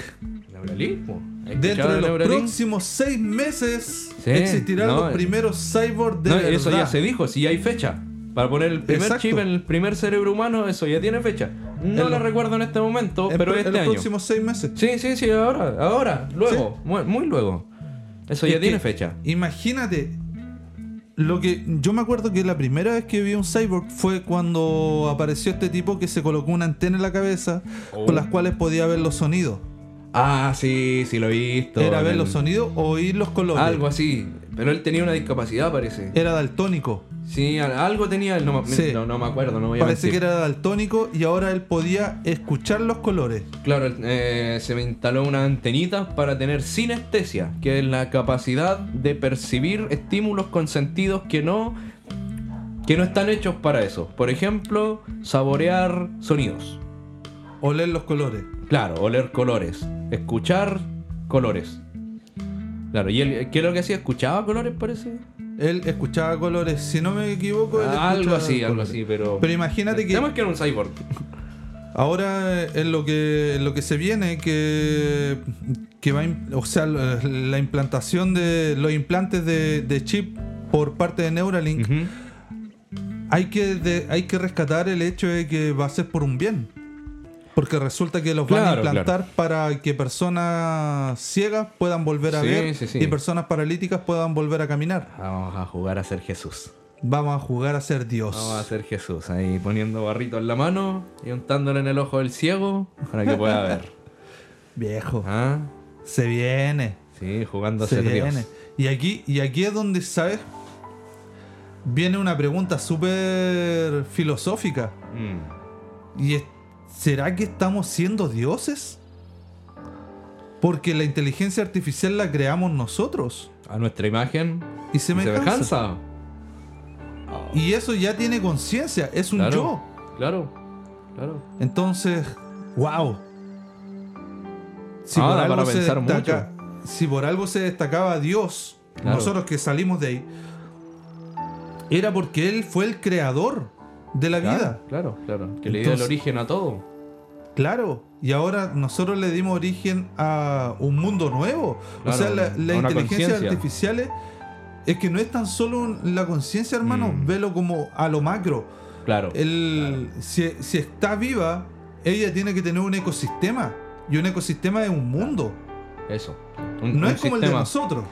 Neuralink, po. ¿Has Dentro de los Neuralink? próximos seis meses Sí, existirán no, los primeros cyborgs de No, eso ya se dijo, si hay fecha. Para poner el primer Exacto. chip en el primer cerebro humano, eso ya tiene fecha. No En la lo- recuerdo en este momento, En pero pro- en este los año. próximos seis meses. Sí, sí, sí, ahora, ahora, luego, muy, muy luego. Eso ya tiene fecha. Imagínate. Lo que yo me acuerdo que la primera vez que vi un cyborg fue cuando apareció este tipo que se colocó una antena en la cabeza Oh. con las cuales podía ver los sonidos. Ah, sí, sí lo he visto. Era ver el- los sonidos o oír los colores. Algo así. Pero él tenía una discapacidad, parece. Era daltónico. Sí, algo tenía él, no, Sí. no, no me acuerdo, no voy a Parece que era daltónico y ahora él podía escuchar los colores. Claro, eh, se me instaló una antenita para tener sinestesia, que es la capacidad de percibir estímulos con sentidos que no que no están hechos para eso. Por ejemplo, saborear sonidos. Oler los colores. Claro, oler colores, escuchar colores. Claro, y él, ¿qué es lo que hacía? ¿Escuchaba colores, parece? Él escuchaba colores. Si no me equivoco, él Ah, algo así, algo así, pero... Pero imagínate que Tenemos que era un cyborg. ahora en lo que en lo que se viene que que va o sea la la implantación de los implantes de, de chip por parte de Neuralink hay que de- hay que rescatar el hecho de que va a ser por un bien porque resulta que los van a Claro, implantar para que personas ciegas puedan volver a Sí, ver sí, sí. y personas paralíticas puedan volver a caminar Vamos a jugar a ser Jesús. vamos a jugar a ser Dios Vamos a ser Jesús, ahí poniendo barrito en la mano y untándole en el ojo del ciego para que pueda ver. [laughs] viejo ¿Ah? se viene Sí, jugando a se ser viene. Dios. Y aquí, y aquí es donde, ¿sabes? Viene una pregunta súper filosófica. Mm. ¿Y es- será que estamos siendo dioses? Porque la inteligencia artificial la creamos nosotros. A nuestra imagen Y semejanza. semejanza. Y eso ya tiene conciencia, es un Claro. yo. Claro, claro. Entonces, wow. Si Ah, por algo para se pensar destaca, si por algo se destacaba Dios, Claro. nosotros que salimos de ahí, era porque él fue el creador de la Claro, vida. Claro, claro. Que le dio el origen a todo. Claro. Y ahora nosotros le dimos origen a un mundo nuevo. Claro, o sea, la, inteligencia artificial es, que no es tan solo la conciencia, hermano. Mm. Velo como a lo macro. Claro. El, si, si está viva, ella tiene que tener un ecosistema. Y un ecosistema es un mundo. Eso. Un- No un es como el de nosotros.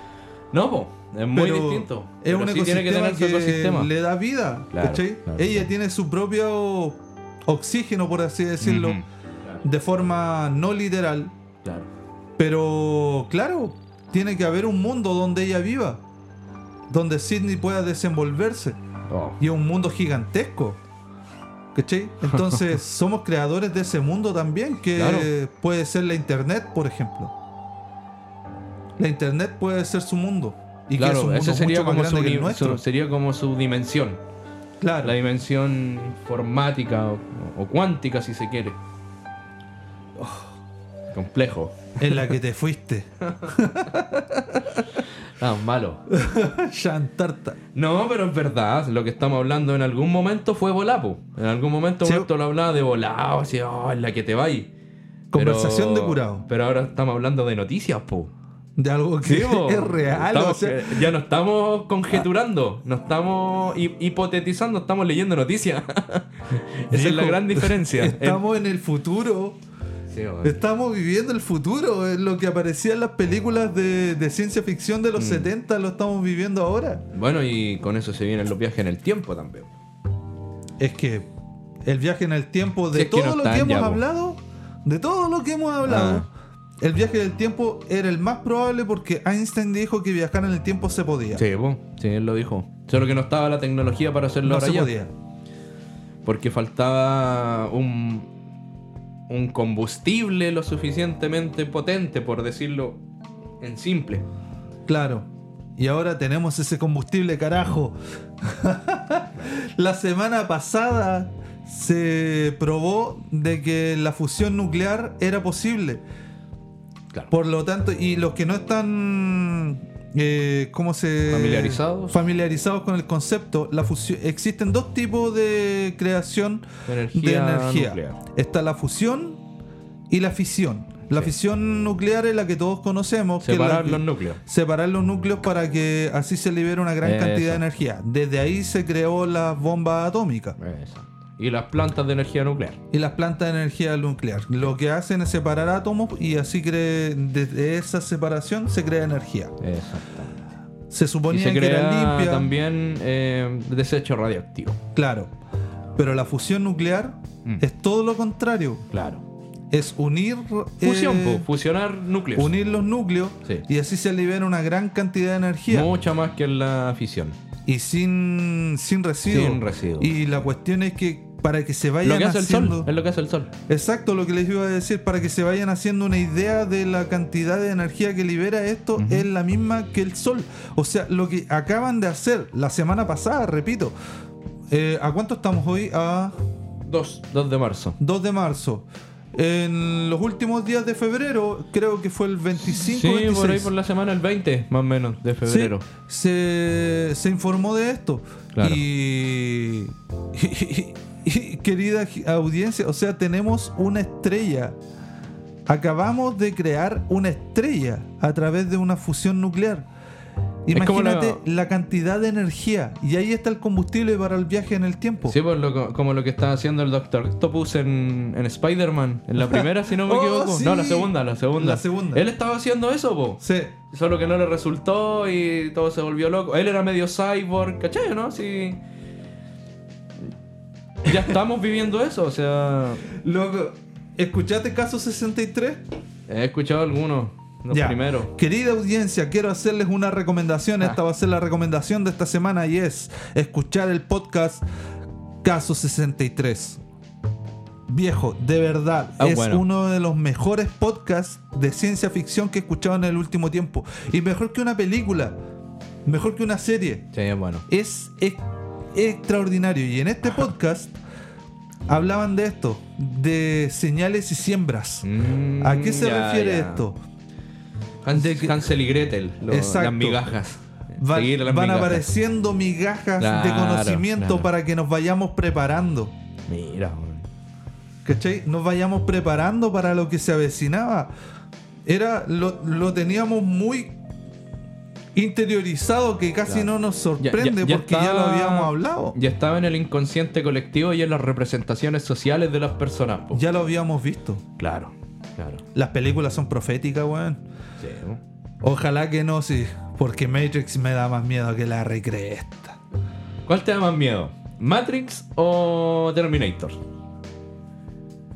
No, po, es muy pero distinto. Es Pero un sí tiene que ecosistema tener que, ecosistema. le da vida. Claro, ella tiene su propio oxígeno, por así decirlo. Claro, de forma no literal. claro. Pero claro, tiene que haber un mundo donde ella viva. Donde Sidney pueda desenvolverse. Oh, Y es un mundo gigantesco. ¿Cachai? Entonces [laughs] somos creadores de ese mundo también, que Claro. puede ser la internet, por ejemplo. La internet puede ser su mundo. Y que es un claro, mundo ese sería mucho más como, su, que el nuestro. su- sería como su dimensión. Claro. La dimensión informática o, o cuántica, si se quiere. Oh. Complejo. En la que te fuiste. [laughs] Ah, malo. [laughs] Chantarta. No, pero es verdad. Lo que estamos hablando en algún momento fue volapo. En algún momento Sí. Lo hablaba de volado, así, oh, en la que te vais. Conversación Pero- de curado. Pero ahora estamos hablando de noticias, po. De algo que Sí, po. es real. Estamos- o sea, ya no estamos conjeturando, no estamos hi- hipotetizando, estamos leyendo noticias. [laughs] Esa es la gran diferencia. Estamos en el futuro. Sí, bueno. Estamos viviendo el futuro. Lo que aparecía en las películas de, de ciencia ficción de los Mm. 70 lo estamos viviendo ahora. Bueno, y con eso se vienen los viajes en el tiempo también. Es que el viaje en el tiempo, de Si es que todo no lo que hemos ya, hablado, de todo lo que hemos hablado, Ah. el viaje del tiempo era el más probable porque Einstein dijo que viajar en el tiempo se podía. Sí, po. sí, él lo dijo. Solo que no estaba la tecnología para hacerlo no ahora se ya. podía. Porque faltaba un, un combustible lo suficientemente potente, por decirlo en simple. Claro. Y ahora tenemos ese combustible, carajo. [laughs] la semana pasada se probó de que la fusión nuclear era posible. Claro. Por lo tanto, y los que no están, eh, ¿cómo se Familiarizados. familiarizados con el concepto, la fusión, existen dos tipos de creación Energía de energía. nuclear. Está la fusión y la fisión. La Sí. fisión nuclear es la que todos conocemos. que la Separar que- los núcleos. separar los núcleos para que así se libere una gran cantidad de energía. Desde ahí se creó las bombas atómicas Exacto. Y las plantas de energía nuclear. y las plantas de energía nuclear. Lo que hacen es separar átomos y así cree, desde esa separación se crea energía. Exactamente. Se Y suponía se que era crea limpia, también eh, desecho radioactivo. claro. Pero la fusión nuclear Mm. es todo lo contrario. Claro. Es unir Fusión, eh, fusionar núcleos. unir los núcleos Sí. y así se libera una gran cantidad de energía. Mucha más que en la fisión. y sin, sin residuos. Sin residuos. Y la cuestión es que para que se vayan Lo que hace el haciendo. sol. Es lo que hace el sol. Exacto, lo que les iba a decir, para que se vayan haciendo una idea de la cantidad de energía que libera esto, es la misma que el sol. O sea, lo que acaban de hacer la semana pasada, repito. eh, ¿A cuánto estamos hoy? A 2, 2 de marzo. 2 de marzo. En los últimos días de febrero, creo que fue el 25 Sí, 26. por ahí por la semana, el 20 más o menos de febrero. Sí, se, se informó de esto. Claro. Y, [laughs] y- [laughs] y, querida audiencia, o sea, tenemos una estrella. Acabamos de crear una estrella a través de una fusión nuclear. Imagínate la- la... cantidad de energía. Y ahí está el combustible para el viaje en el tiempo. Sí, pues lo- como lo que está haciendo el Doctor Octopus en, en Spider-Man. En la primera, si no me [laughs] Oh, equivoco. sí. No, la segunda, la segunda. La segunda. Él estaba haciendo eso, po. Sí. Solo que no le resultó y todo se volvió loco. Él era medio cyborg, ¿cachai? ¿No? Sí. Ya estamos viviendo eso, o sea. Loco, ¿escuchaste caso 63? He escuchado algunos, los Ya. primeros. Querida audiencia, quiero hacerles una recomendación. Esta Ah. va a ser la recomendación de esta semana y es escuchar el podcast Caso 63. Viejo, de verdad, Ah, es bueno. uno de los mejores podcasts de ciencia ficción que he escuchado en el último tiempo. Y mejor que una película, mejor que una serie. Sí, es bueno. Es, es extraordinario. Y en este podcast hablaban de esto, de señales y siembras. Mm, ¿A qué se ya, refiere ya. esto? Hans- De que- Hansel y Gretel, lo- las migajas. Va- Seguir las van migajas. apareciendo migajas de conocimiento claro. para que nos vayamos preparando. Mira. ¿Cachai? Nos vayamos preparando para lo que se avecinaba. Era, lo, lo teníamos muy interiorizado que casi Claro. no nos sorprende ya- ya porque ya lo habíamos hablado. Ya estaba en el inconsciente colectivo y en las representaciones sociales de las personas. po. Ya lo habíamos visto. Claro, claro. Las películas son proféticas, weón. Sí. Ojalá que no, sí. Porque Matrix me da más miedo que la recresta. ¿Cuál te da más miedo? ¿Matrix o Terminator?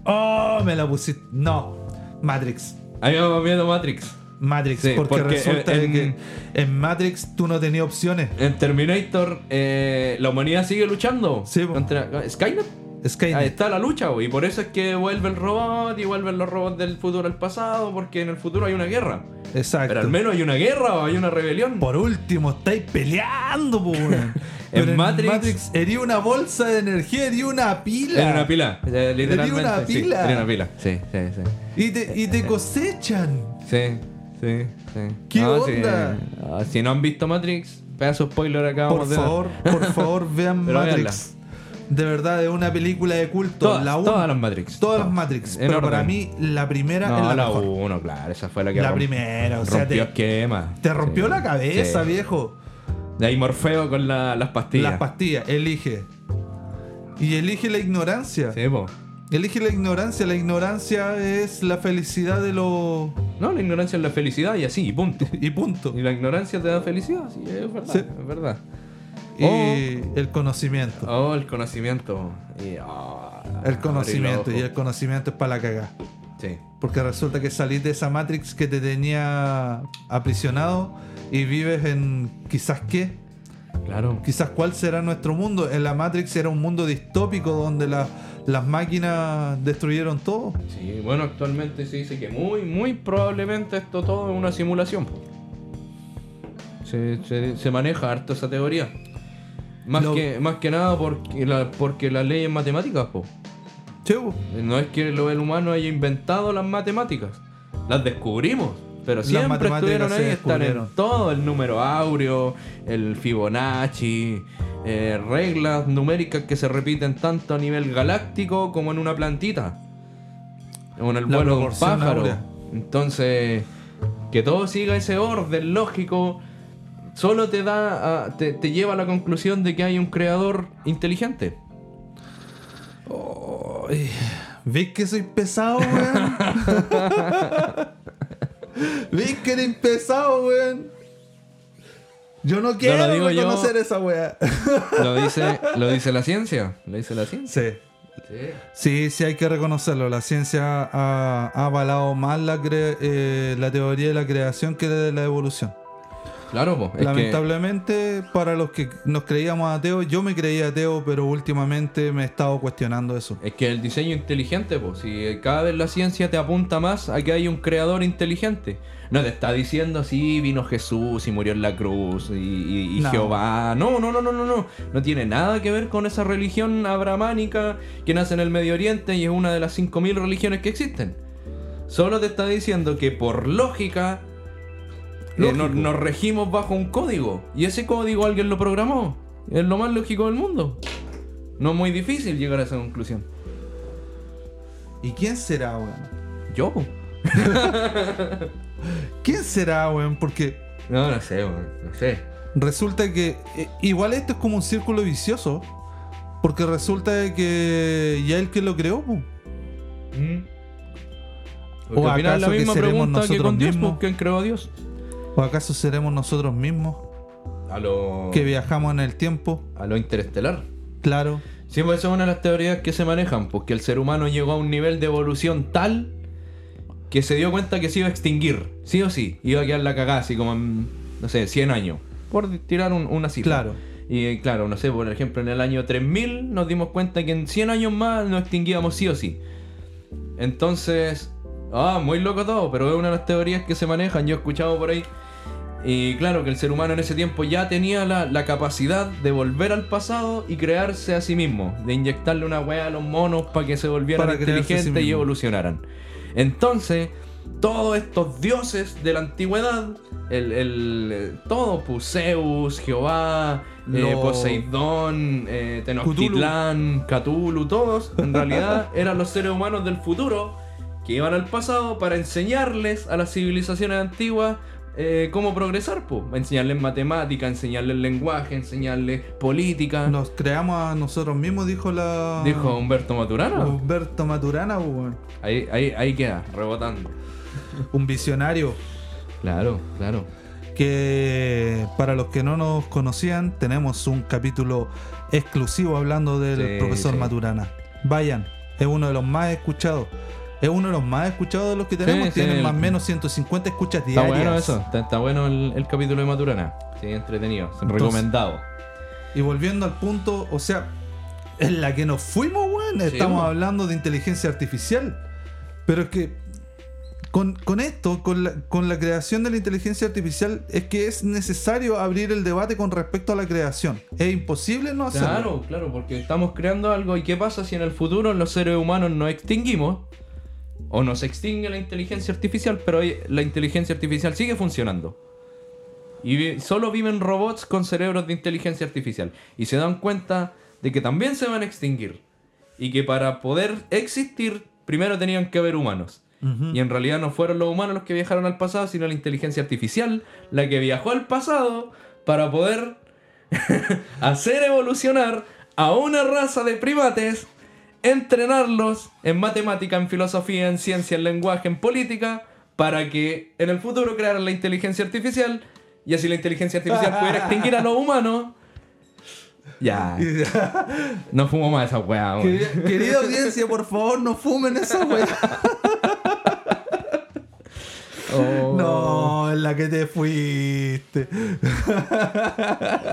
Oh, me la pusiste. No, Matrix. A mí me da más miedo Matrix. Matrix, Sí, porque, porque resulta en- que en Matrix tú no tenías opciones. En Terminator, eh, la humanidad sigue luchando Sí, contra Skynet. Skynet. Ahí está la lucha, y por eso es que vuelve el robot y vuelven los robots del futuro al pasado, porque en el futuro hay una guerra. Exacto. Pero al menos hay una guerra o hay una rebelión. Por último, estáis peleando, po, weón. [laughs] Pero en Matrix- Matrix, hería una bolsa de energía, hería una pila. Era una pila, eh, literalmente. una sí, pila. era una pila. Sí, sí, sí. Y te, y te cosechan. Sí, sí, sí. Ah, si no han visto Matrix, pedazo spoiler acá Por vamos de dar. favor, por [laughs] favor, vean Pero Matrix. De verdad, es una película de culto. Todas, la un- todas las Matrix. Todas las Matrix. En Pero orden. para mí, la primera No, es la, la mejor. 1, claro, esa fue la que La romp- primera, o sea, rompió te, esquema. te rompió Sí, la cabeza, sí. viejo. De ahí Morfeo con la- las pastillas. Las pastillas, elige. Y elige la ignorancia. Sí, po. Elige la ignorancia. La ignorancia es la felicidad de los. No, la ignorancia es la felicidad y así, y punto. [laughs] Y punto. Y la ignorancia te da felicidad, sí, es verdad. Sí. Es verdad. Y el conocimiento. Oh, el conocimiento. Y, oh, El conocimiento. Y el conocimiento es para la cagada. Sí. Porque resulta que salís de esa Matrix que te tenía aprisionado y vives en quizás qué. Claro. Quizás cuál será nuestro mundo. En la Matrix era un mundo distópico donde la- las máquinas destruyeron todo. Sí, bueno, actualmente se dice que muy, muy probablemente esto todo es una simulación. Se, se- se maneja harto esa teoría. Más, Lo- que, más que nada porque, la, porque las leyes matemáticas, po. Sí, po. No es que el humano haya inventado las matemáticas. Las descubrimos. Pero siempre estuvieron ahí, están en todo. El número áureo, el Fibonacci, eh, reglas numéricas que se repiten tanto a nivel galáctico como en una plantita. O en el La vuelo de un pájaro. áurea. Entonces, que todo siga ese orden lógico solo te da a- te, te lleva a la conclusión de que hay un creador inteligente. Ay, ¿Ves que soy pesado, weón? [laughs] ¿Ves que eres pesado, weón? Yo no quiero lo digo yo. reconocer esa weá. Lo dice, lo dice la ciencia. Lo dice la ciencia. Sí. Sí. Sí, sí hay que reconocerlo. La ciencia ha, ha avalado más la, cre- eh, la teoría de la creación que de la evolución. Claro, po, es que- Lamentablemente, para los que nos creíamos ateos, yo me creía ateo, pero últimamente me he estado cuestionando eso. Es que el diseño inteligente, pues, si cada vez la ciencia te apunta más a que hay un creador inteligente. No te está diciendo así vino Jesús y murió en la cruz y, y- y No. Jehová. No, no, no, no, no, no. No tiene nada que ver con esa religión abramánica que nace en el Medio Oriente y es una de las 5.000 religiones que existen. Solo te está diciendo que por lógica eh, nos, nos regimos bajo un código. Y ese código alguien lo programó. Es lo más lógico del mundo. No es muy difícil llegar a esa conclusión. ¿Y quién será, weón? Yo. [laughs] ¿Quién será, weón? Porque No, no sé, weón, no sé. resulta que eh, igual esto es como un círculo vicioso. Porque resulta que ya el que lo creó, po. Porque ¿O al final es la que misma pregunta que con Dios, mismos? pues, ¿quién creó a Dios? ¿O acaso seremos nosotros mismos A lo, que viajamos en el tiempo? a lo interestelar. Claro. Sí, pues esa es una de las teorías que se manejan, porque el ser humano llegó a un nivel de evolución tal que se dio cuenta que se iba a extinguir, sí o sí, iba a quedar la cagada así como en, no sé, 100 años, por tirar un- una cifra. Claro. Y eh, claro, no sé, por ejemplo, en el año 3000 nos dimos cuenta que en 100 años más nos extinguíamos sí o sí. Entonces, ah, muy loco todo, pero es una de las teorías que se manejan, yo he escuchado por ahí. Y claro, que el ser humano en ese tiempo ya tenía la, la capacidad de volver al pasado y crearse a sí mismo, de inyectarle una weá a los monos para que se volvieran Para sí inteligentes y evolucionaran. Entonces, todos estos dioses de la antigüedad, el, el- todo, pues, Zeus, Jehová, eh, Poseidón, eh, Tenochtitlán, Cthulhu, todos, en realidad [laughs] eran los seres humanos del futuro que iban al pasado para enseñarles a las civilizaciones antiguas eh, cómo progresar, pues. Enseñarles matemática, enseñarles lenguaje, enseñarles política. Nos creamos a nosotros mismos, dijo la. Dijo Humberto Maturana. Humberto Maturana, pues. Ahí, ahí, ahí queda, rebotando. [laughs] un visionario Claro, claro. que para los que no nos conocían tenemos un capítulo exclusivo hablando del Sí, profesor sí. Maturana. Vayan, es uno de los más escuchados. Es uno de los más escuchados de los que tenemos. sí, Tienen el- más o menos 150 escuchas Está diarias. bueno eso, está, está bueno el, el capítulo de Maturana. Sí, entretenido, Entonces- recomendado. Y volviendo al punto, o sea, en la que nos fuimos, weón, estamos hablando de inteligencia artificial. Pero es que con, con esto, con la, con la creación de la inteligencia artificial, es que es necesario abrir el debate con respecto a la creación. Es imposible no hacerlo. Claro, claro, porque estamos creando algo. ¿Y qué pasa si en el futuro los seres humanos nos extinguimos? O nos extingue la inteligencia artificial, pero hoy la inteligencia artificial sigue funcionando. Y solo viven robots con cerebros de inteligencia artificial. Y se dan cuenta de que también se van a extinguir. Y que para poder existir, primero tenían que haber humanos. Y en realidad no fueron los humanos los que viajaron al pasado, sino la inteligencia artificial la que viajó al pasado para poder [laughs] hacer evolucionar a una raza de primates, entrenarlos en matemática, en filosofía, en ciencia, en lenguaje, en política, para que en el futuro crearan la inteligencia artificial y así la inteligencia artificial pudiera [laughs] extinguir a los humanos. Ya, [laughs] no fumo más esa weá. weón. Querida, audiencia, por favor, no fumen esa weá. [laughs] Oh. No, en la que te fuiste.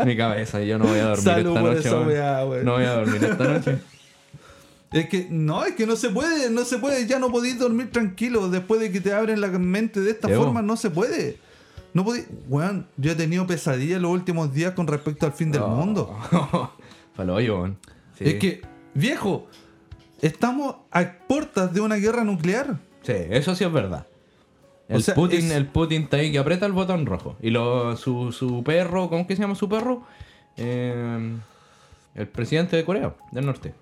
Mi cabeza, yo no voy a dormir Salud esta por noche. esa weón. weá. No voy a dormir esta noche. Es que no, es que no se puede, no se puede, ya no podéis dormir tranquilo después de que te abren la mente de esta forma, no se puede. No podéis, weón, yo he tenido pesadillas los últimos días con respecto al fin del Oh. mundo. [laughs] Palo hoyo, weón. Sí. Es que, viejo, estamos a puertas de una guerra nuclear. Sí, eso sí es verdad. O El, sea, Putin, es- el Putin está ahí que aprieta el botón rojo. Y lo, su, su perro, ¿cómo que se llama su perro? Eh, el presidente de Corea del Norte.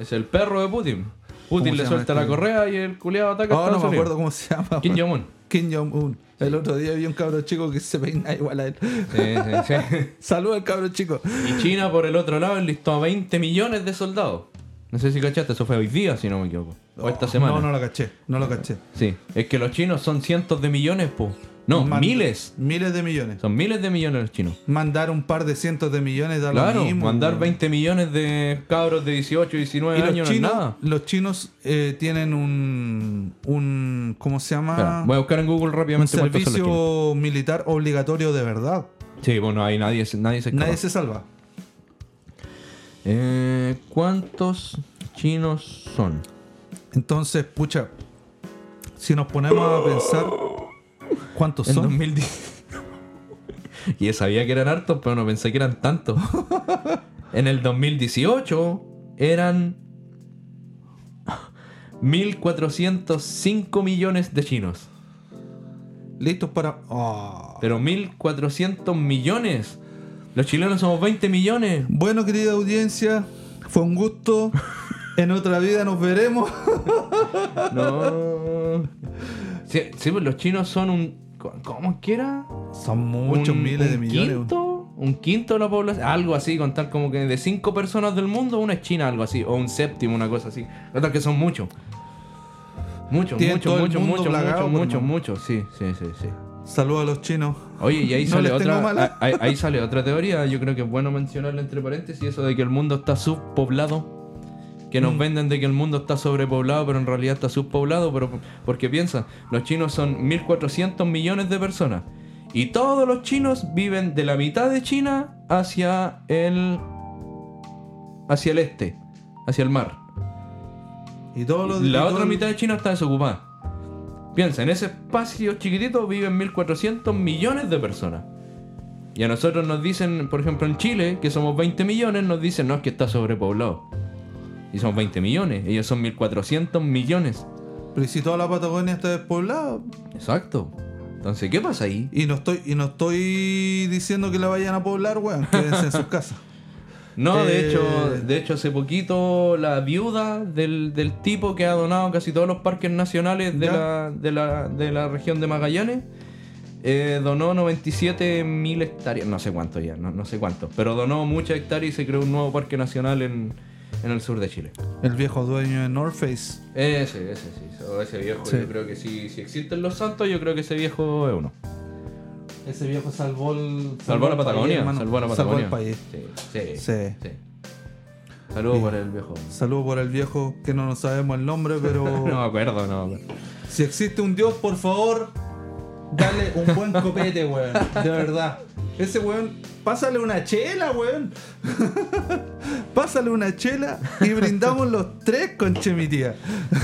Es el perro de Putin. Putin le suelta este? la correa y el culiado ataca a Ahora no Estados me acuerdo cómo se llama. Kim. Jong-un. Kim Jong-un. El otro día vi un cabro chico que se peina igual a él. Sí, sí, sí. [laughs] Saludos al cabro chico. Y China, por el otro lado, enlistó a 20 millones de soldados. No sé si cachaste, eso fue hoy día, si no me equivoco. O esta semana. No, no lo caché, no lo caché. Sí, es que los chinos son cientos de millones, po. No, Man- miles. Miles de millones. Son miles de millones los chinos. Mandar un par de cientos de millones da Claro, lo mismo. mandar weón. 20 millones de cabros de 18 y 19 Y los años chinos, no es nada. los chinos eh, tienen un, un. ¿Cómo se llama? Espera, voy a buscar en Google un rápidamente chinos. servicio militar obligatorio de verdad. Sí, bueno, ahí nadie, se- nadie se. Nadie se salva. Eh, ¿Cuántos chinos son? Entonces, pucha, si nos ponemos a pensar cuántos En son. 2010. [laughs] y yo sabía que eran hartos, pero no pensé que eran tantos. [laughs] en el 2018 eran 1.405 millones de chinos. Listos para. Ah. Pero 1.400 millones. Los chilenos somos 20 millones. Bueno, querida audiencia, fue un gusto. [laughs] En otra vida nos veremos. No. Sí, sí, pues los chinos son un. ¿Cómo es que era? Son muchos Un- miles de un millones. Quinto, un quinto de la población. Algo así, contar como que de cinco personas del mundo, una es china, algo así. O un séptimo, una cosa así. Otras que son muchos. Muchos, muchos, muchos, muchos, muchos, muchos, muchos. Sí, sí, sí, sí. Saludos a los chinos. Oye, y ahí [laughs] No sale otra. Ahí, ahí sale otra teoría. Yo creo que es bueno mencionarla entre paréntesis. Eso de que el mundo está subpoblado. Que nos Mm. venden de que el mundo está sobrepoblado, pero en realidad está subpoblado. Pero porque piensa, los chinos son 1400 millones de personas. Y todos los chinos viven de la mitad de China hacia el. hacia el este. Hacia el mar. Y todos los. La y otra todo mitad de China está desocupada. Piensa, en ese espacio chiquitito viven 1400 millones de personas. Y a nosotros nos dicen, por ejemplo en Chile, que somos 20 millones, nos dicen, no, es que está sobrepoblado. Y son 20 millones, ellos son 1400 millones. Pero ¿y si toda la Patagonia está despoblada. Exacto. Entonces, ¿qué pasa ahí? Y no estoy, y no estoy diciendo que la vayan a poblar, weón. Quédense en sus casas. [laughs] No, de Eh, hecho, de hecho hace poquito la viuda del, del tipo que ha donado casi todos los parques nacionales de, la, de, la, de la región de Magallanes eh, donó 97 mil hectáreas, no sé cuánto ya, no, no sé cuánto, pero donó muchas hectáreas y se creó un nuevo parque nacional en, en el sur de Chile. El viejo dueño de North Face. Ese, ese sí, so- ese viejo, Sí. yo creo que si, si existen los santos, yo creo que ese viejo es uno. Ese viejo salvó el. Salvó la país, Patagonia, salvó la Salvó Patagonia. el país. Sí, sí, Sí. sí. Saludos por el viejo. Saludo por el viejo que no nos sabemos el nombre, pero. [laughs] No me acuerdo, no me acuerdo. Si existe un dios, por favor, dale un buen copete, weón. De verdad. Ese weón, pásale una chela, weón. [laughs] pásale una chela y brindamos los tres con mi tía.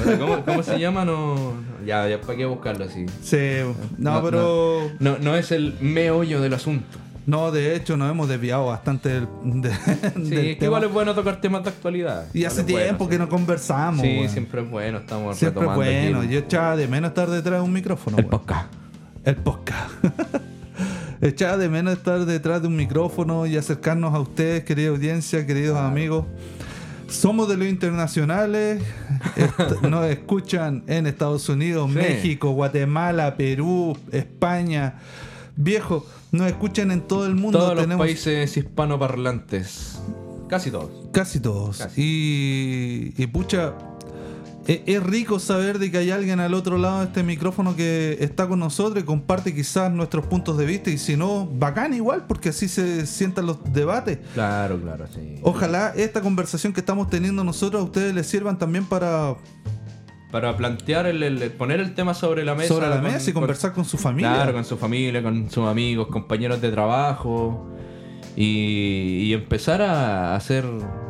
Bueno, ¿Cómo, cómo se llama? No, ya, ya, ¿para qué buscarlo así? Sí, no, No, pero. No, no es el meollo del asunto. No, de hecho, nos hemos desviado bastante del, de- Sí, del es que igual es bueno tocar temas de actualidad. Y hace bueno, tiempo sí. que no conversamos. Sí, siempre es bueno, estamos Siempre es bueno. Yo echaba de menos estar detrás de un micrófono. el weón. podcast. El podcast. [laughs] Echaba de menos estar detrás de un micrófono y acercarnos a ustedes, querida audiencia, queridos amigos. Somos de los internacionales. [laughs] Nos escuchan en Estados Unidos, Sí. México, Guatemala, Perú, España. Viejo, nos escuchan en todo el mundo. Todos los países hispanoparlantes. Casi todos. Casi todos. Casi. Y, y pucha, es, rico saber de que hay alguien al otro lado de este micrófono que está con nosotros y comparte quizás nuestros puntos de vista. Y si no, bacán igual, porque así se sientan los debates. Claro, claro, sí. Ojalá esta conversación que estamos teniendo nosotros a ustedes les sirvan también para para plantear, el, el- poner el tema sobre la mesa. sobre la con- mesa y con- conversar con su familia. Claro, con su familia, con sus amigos, compañeros de trabajo. Y, y empezar a hacer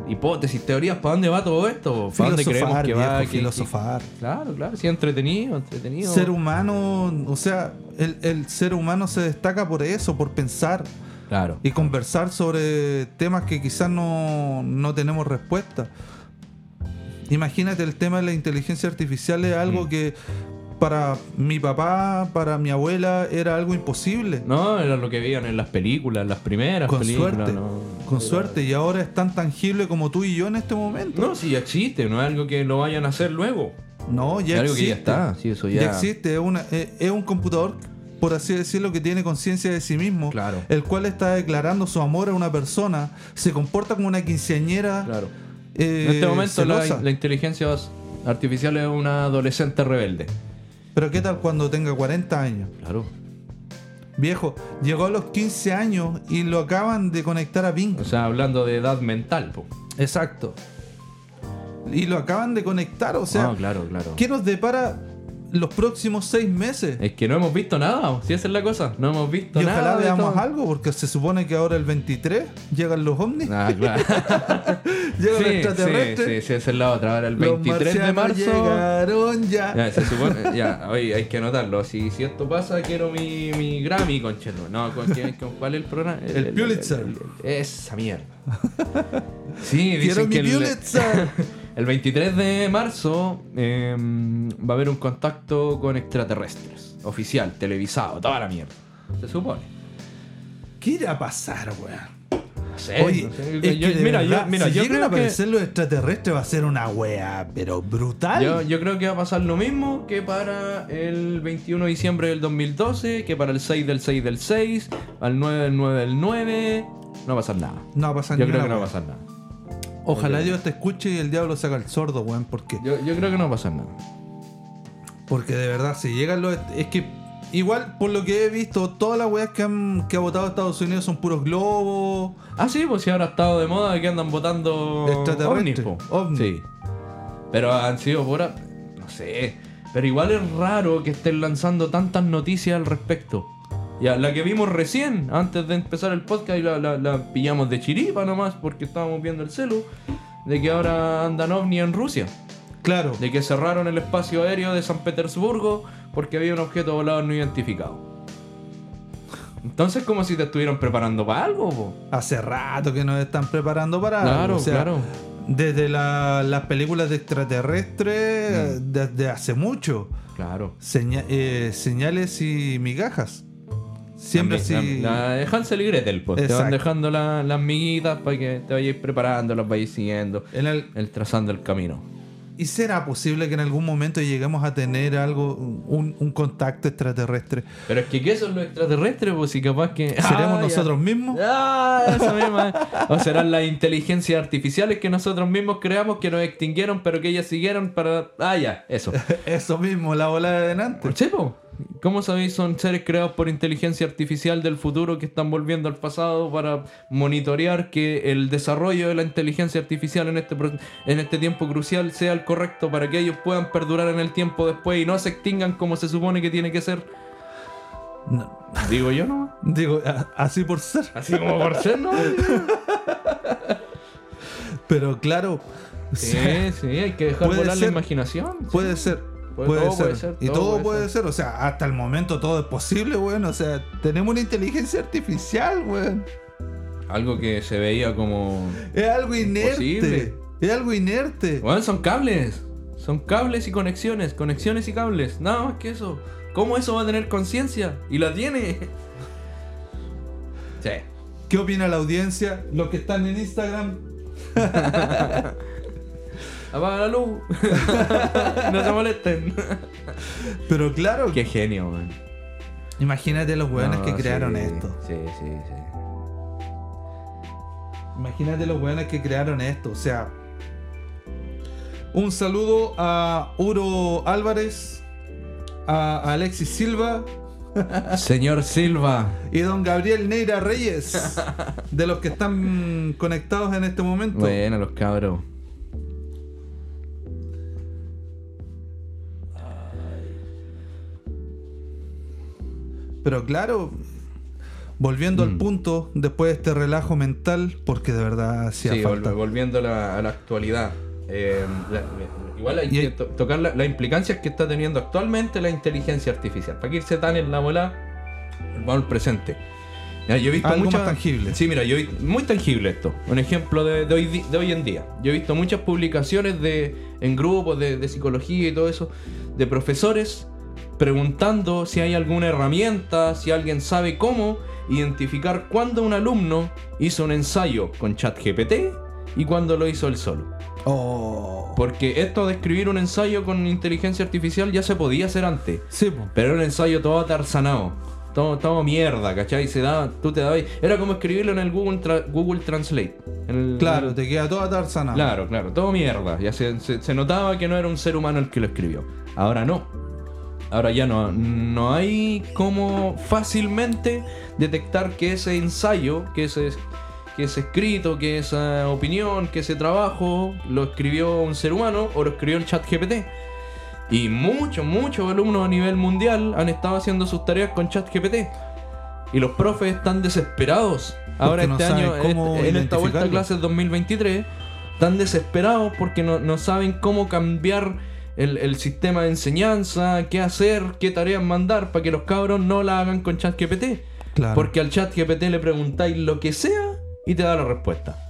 hipótesis, teorías, ¿para dónde va todo esto? ¿Para dónde creemos que va? viejo, ¿Qué- qué- filosofar. Claro, claro, sí, entretenido, entretenido. Ser humano, o sea, el, el ser humano se destaca por eso, por pensar Claro. y conversar sobre temas que quizás no, no tenemos respuesta. Imagínate el tema de la inteligencia artificial es algo Mm. que para mi papá, para mi abuela era algo imposible. No, era lo que veían en las películas, en las primeras con películas. suerte, no. con suerte. Y ahora es tan tangible como tú y yo en este momento. No, si ya existe, no es algo que lo vayan a hacer luego. No, ya Es algo que existe. ya está, sí, eso ya, ya- existe. Es, una- es- es un computador, por así decirlo, que tiene conciencia de sí mismo. Claro. El cual está declarando su amor a una persona. Se comporta como una quinceañera. Claro. eh, en este momento la, la inteligencia artificial es una adolescente rebelde. Pero ¿qué tal cuando tenga 40 años? Claro. Viejo, llegó a los 15 años y lo acaban de conectar a Bing. O sea, hablando de edad mental, po. Exacto. Y lo acaban de conectar, o sea, Ah, claro, claro. ¿qué nos depara los próximos seis meses? Es que no hemos visto nada, si esa es la cosa. No hemos visto Y nada. ojalá veamos todo. algo, porque se supone que ahora el 23 llegan los ovnis, Ah, claro. [laughs] llegan los sí, extraterrestres. sí, sí, sí, esa es la otra. Ahora el los 23 de marzo. llegaron ya. Ya, se [laughs] supone, ya, oye, hay que anotarlo. Si, si esto pasa, quiero mi, mi Grammy, conchelo. No, ¿con, con cuál es el programa? El Pulitzer. el- esa mierda. [laughs] Sí, Quiero dicen mi que el, Pulitzer. El 23 de marzo eh, va a haber un contacto con extraterrestres. Oficial, televisado, toda la mierda. Se supone. ¿Qué irá a pasar, weón? No sé, Oye, no sé. es Yo- que de mira, verdad, yo, mira, si yo llegan a creo que... aparecer los extraterrestres va a ser una wea, pero brutal. Yo, yo creo que va a pasar lo mismo que para el 21 de diciembre del 2012, que para el 6 del 6 del 6, al 9 del 9 del 9. No va a pasar nada. no va a pasar Yo ni creo que no va a wea. pasar nada. Ojalá Dios te escuche y el diablo saca el sordo, weón, porque Yo, yo creo que no va a pasar nada. Porque de verdad, si llegan los. Es que, igual, por lo que he visto, todas las weas que, han, que ha votado Estados Unidos son puros globos. Ah, sí, pues si ahora ha estado de moda que andan votando Extraterrestre, ovnis, po. ovni. Sí. Pero han sido pura. No sé. Pero igual es raro que estén lanzando tantas noticias al respecto. Ya, la que vimos recién, antes de empezar el podcast, y la, la- la pillamos de chiripa nomás porque estábamos viendo el celu, de que ahora andan ovni en Rusia. Claro. De que cerraron el espacio aéreo de San Petersburgo porque había un objeto volador no identificado. Entonces como si te estuvieran preparando para algo, po. Hace rato que nos están preparando para. algo, Claro, o sea, claro. Desde la- las películas de extraterrestres, Mm. desde hace mucho. Claro. Seña- eh, señales y migajas. Siempre así. La, de Hansel y Gretel, pues. Te van Exacto. dejando la- las miguitas para que te vayáis preparando, las vayáis siguiendo. En el- El trazando el camino. ¿Y será posible que en algún momento lleguemos a tener algo, un, un contacto extraterrestre? Pero es que ¿qué son los extraterrestres? Pues si capaz que... [laughs] ¿Seremos Ah, ya. nosotros mismos? Ah, [laughs] eso mismo. eh. O serán las inteligencias artificiales que nosotros mismos creamos que nos extinguieron, pero que ellas siguieron para. Ah, ya, eso. [laughs] Eso mismo, la bola de adelante. Chepo, ¿cómo sabéis? Son seres creados por inteligencia artificial del futuro que están volviendo al pasado para monitorear que el desarrollo de la inteligencia artificial en este, en este tiempo crucial sea el correcto para que ellos puedan perdurar en el tiempo después y no se extingan como se supone que tiene que ser. No, Digo yo, ¿no? digo, así por ser. Así como por ser, ¿no? Pero claro, Sí, sí, hay que dejar volar la ser. imaginación. puede ser. Puede- Puede, todo ser. puede ser, Y todo todo puede puede ser. ser. O sea, hasta el momento todo es posible, weón. O sea, tenemos una inteligencia artificial, weón. Algo que se veía como. Es algo inerte. Es algo inerte. Bueno, son cables. Son cables y conexiones. Conexiones y cables. Nada más que eso. ¿Cómo eso va a tener conciencia? Y la tiene. Sí. ¿Qué opina la audiencia? Los que están en Instagram. [laughs] Apaga la luz. [laughs] no se molesten. Pero claro, Qué genio, man. imagínate los weones No, que crearon sí, esto. Sí, sí, sí. Imagínate los weones que crearon esto. O sea, un saludo a Uro Álvarez, a Alexis Silva [laughs] Señor Silva. y don Gabriel Neira Reyes, de los que están conectados en este momento. Bueno, los cabros. Pero claro, volviendo al Mm. punto, después de este relajo mental, porque de verdad hacía Sí, falta. volviendo a la, a la actualidad. eh, la- igual hay Y hay- que to- tocar la- las implicancias que está teniendo actualmente la inteligencia artificial. Para que irse tan en la bola, vamos al presente. Yo he visto Algo muchas- más tangible. Sí, mira, yo he muy tangible esto. Un ejemplo de, de hoy, de hoy en día. Yo he visto muchas publicaciones de, en grupos de, de psicología y todo eso, de profesores preguntando si hay alguna herramienta, si alguien sabe cómo identificar cuándo un alumno hizo un ensayo con ChatGPT y cuándo lo hizo él solo. Oh. Porque esto de escribir un ensayo con inteligencia artificial ya se podía hacer antes. Sí, po. Pero era un ensayo todo atarsanado. Todo, todo mierda, ¿cachai? Se da, tú te dabas. Era como escribirlo en el Google, Tra- Google Translate. El- Claro, te queda toda tarzana. Claro, claro, todo mierda. Ya se, se- se notaba que no era un ser humano el que lo escribió. Ahora no. Ahora ya no, no hay como fácilmente detectar que ese ensayo, que ese, que ese escrito, que esa opinión, que ese trabajo lo escribió un ser humano o lo escribió el chat GPT. Y muchos, muchos alumnos a nivel mundial han estado haciendo sus tareas con chat GPT. Y los profes están desesperados. Ahora este año, este- en esta vuelta a clases 2023, están desesperados porque no, no saben cómo cambiar el, el sistema de enseñanza, qué hacer, qué tareas mandar para que los cabros no la hagan con ChatGPT. Claro. Porque al ChatGPT le preguntáis lo que sea y te da la respuesta.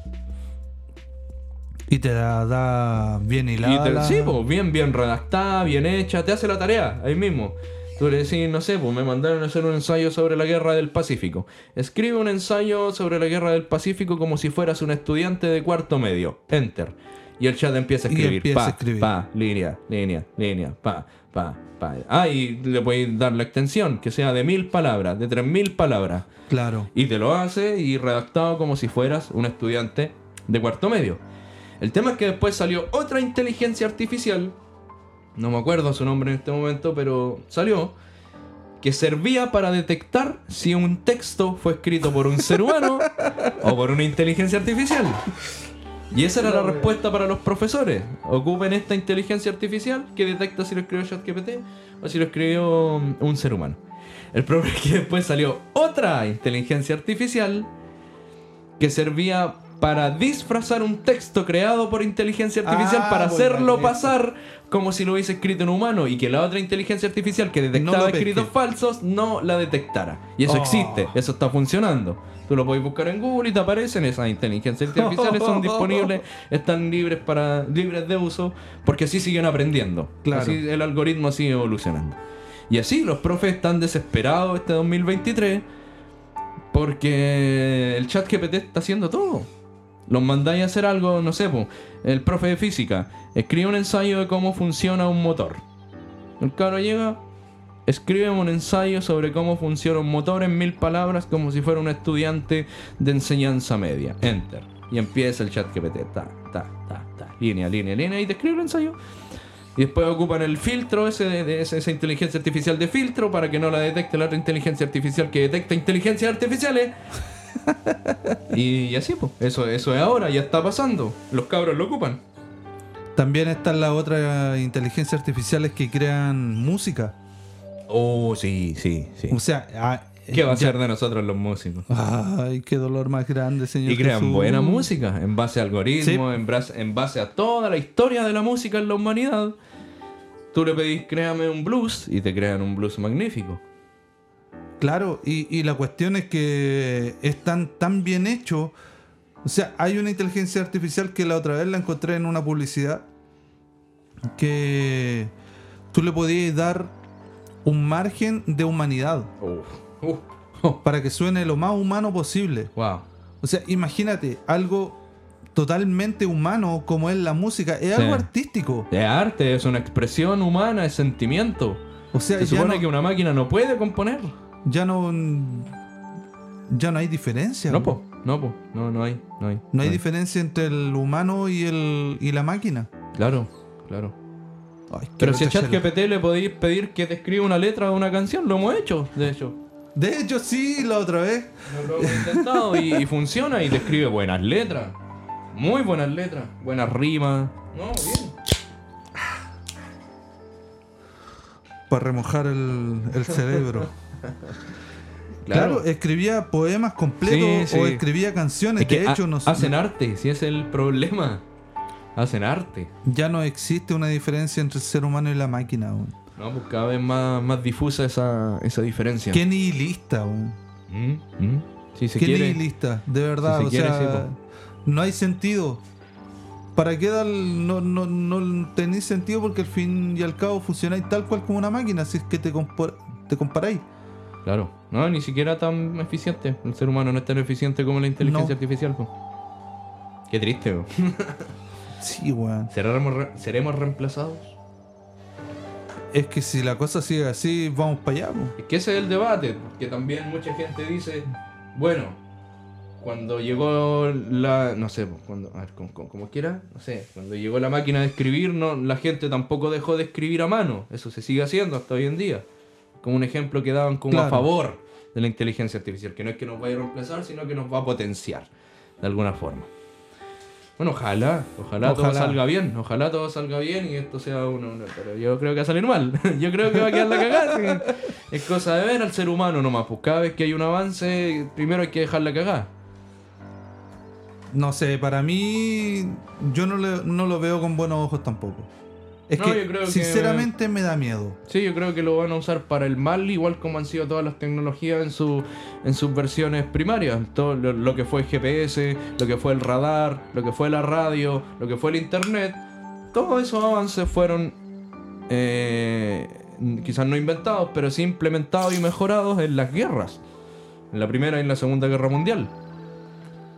Y te la da bien Y hilada. te- la- sí, pues bien, bien redactada, bien hecha, te hace la tarea ahí mismo. Tú le decís, no sé, pues me mandaron a hacer un ensayo sobre la guerra del Pacífico. Escribe un ensayo sobre la guerra del Pacífico como si fueras un estudiante de cuarto medio. Enter. Y el chat empieza a escribir. empieza pa, a escribir. pa, línea, línea, línea, pa, pa, pa. Ah, y le podéis dar la extensión, que sea de mil palabras, de tres mil palabras. Claro. Y te lo hace y redactado como si fueras un estudiante de cuarto medio. El tema es que después salió otra inteligencia artificial, no me acuerdo su nombre en este momento, pero salió, que servía para detectar si un texto fue escrito por un ser humano [laughs] o por una inteligencia artificial. Y esa era la respuesta para los profesores. Ocupen esta inteligencia artificial que detecta si lo escribió ChatGPT o si lo escribió un ser humano. El problema es que después salió otra inteligencia artificial que servía para disfrazar un texto creado por inteligencia artificial Ah, para hacerlo pasar como si lo hubiese escrito un humano y que la otra inteligencia artificial que detectaba No escritos falsos no la detectara. Y eso Oh. existe, eso está funcionando. Tú lo puedes buscar en Google y te aparecen esas inteligencias artificiales, son [laughs] disponibles, están libres para libres de uso, porque así siguen aprendiendo. Claro. Así el algoritmo sigue evolucionando. Y así los profes están desesperados este 2023 porque el chat GPT está haciendo todo. Los mandáis a hacer algo, no sé, el profe de física escribe un ensayo de cómo funciona un motor. El cabro llega, escribe un ensayo sobre cómo funciona un motor en mil palabras como si fuera un estudiante de enseñanza media. Enter. Y empieza el chat GPT. Ta, ta, ta, ta. Línea, línea, línea. Y te escribe el ensayo. Y después ocupan el filtro ese de, esa inteligencia artificial de filtro para que no la detecte la otra inteligencia artificial que detecta inteligencias artificiales. [laughs] y, así, pues. Eso, eso es ahora, ya está pasando. Los cabros lo ocupan. También están las otras inteligencias artificiales que crean música. Oh, sí, sí, sí. O sea, ah, ¿Qué va a ya- ser de nosotros los músicos? Ay, qué dolor más grande, señor. Y crean Jesús. buena música en base a algoritmos, Sí. en, bras- en base a toda la historia de la música en la humanidad. Tú le pedís, créame un blues y te crean un blues magnífico. Claro, y, y la cuestión es que están tan bien hechos. O sea, hay una inteligencia artificial que la otra vez la encontré en una publicidad que tú le podías dar un margen de humanidad. Uf. para que suene lo más humano posible. Wow. O sea, imagínate, algo totalmente humano como es la música, es Sí. algo artístico. Es arte, es una expresión humana, es sentimiento. O sea, Se supone no, que una máquina no puede componer. Ya no ya no hay diferencia. No, po. No, po. No, no hay. No hay. No hay diferencia entre el humano y el y la máquina. Claro, claro. Ay, Pero si a. ChatGPT le podéis pedir que te escriba una letra de una canción, lo hemos hecho, de hecho. De hecho, sí, la otra vez. Lo hemos intentado y, y funciona y te escribe buenas letras. Muy buenas letras, buenas rimas. No, bien. Para remojar el, el cerebro. [laughs] [laughs] Claro, escribía poemas completos Sí, sí. o escribía canciones. Es que de hecho, no, hacen arte, si es el problema. Hacen arte. ya no existe una diferencia entre el ser humano y la máquina. weón. No, pues cada vez más, más difusa esa, esa diferencia. Qué nihilista, weón. Mm, mm. Si se Qué quiere. nihilista, de verdad. Si se o quiere, sea, sí, no hay sentido. ¿Para qué dar? No, no, no tenéis sentido porque al fin y al cabo funcionáis tal cual como una máquina, si es que te, compor- te comparáis. Claro, no, ni siquiera tan eficiente. El ser humano no es tan eficiente como la inteligencia No. artificial. po. Qué triste, po. [laughs] Sí, weón. ¿Seremos, re- ¿Seremos reemplazados? Es que si la cosa sigue así, vamos para allá. po. Es que ese es el debate, porque también mucha gente dice, bueno, cuando llegó la, no sé, cuando, a ver, como, como- como quiera, no sé, cuando llegó la máquina de escribir, no, la gente tampoco dejó de escribir a mano, eso se sigue haciendo hasta hoy en día, como un ejemplo que daban como a favor de la inteligencia artificial, que no es que nos vaya a reemplazar, sino que nos va a potenciar, de alguna forma. Bueno, ojalá, ojalá, todo salga bien, ojalá todo salga bien y esto sea uno, uno- pero yo creo que va a salir mal, [laughs] yo creo que va a quedar la cagada, es cosa de ver al ser humano nomás, pues cada vez que hay un avance, primero hay que dejarla cagada. No sé, para mí yo no, le- no lo veo con buenos ojos tampoco. Es No, que yo creo que- sinceramente me da miedo. Sí, yo creo que lo van a usar para el mal, igual como han sido todas las tecnologías en, su, en sus versiones primarias. Todo lo, lo que fue el GPS, lo que fue el radar, lo que fue la radio, lo que fue el internet. Todos esos avances fueron eh, quizás no inventados, pero sí implementados y mejorados en las guerras. En la Primera y en la Segunda Guerra Mundial.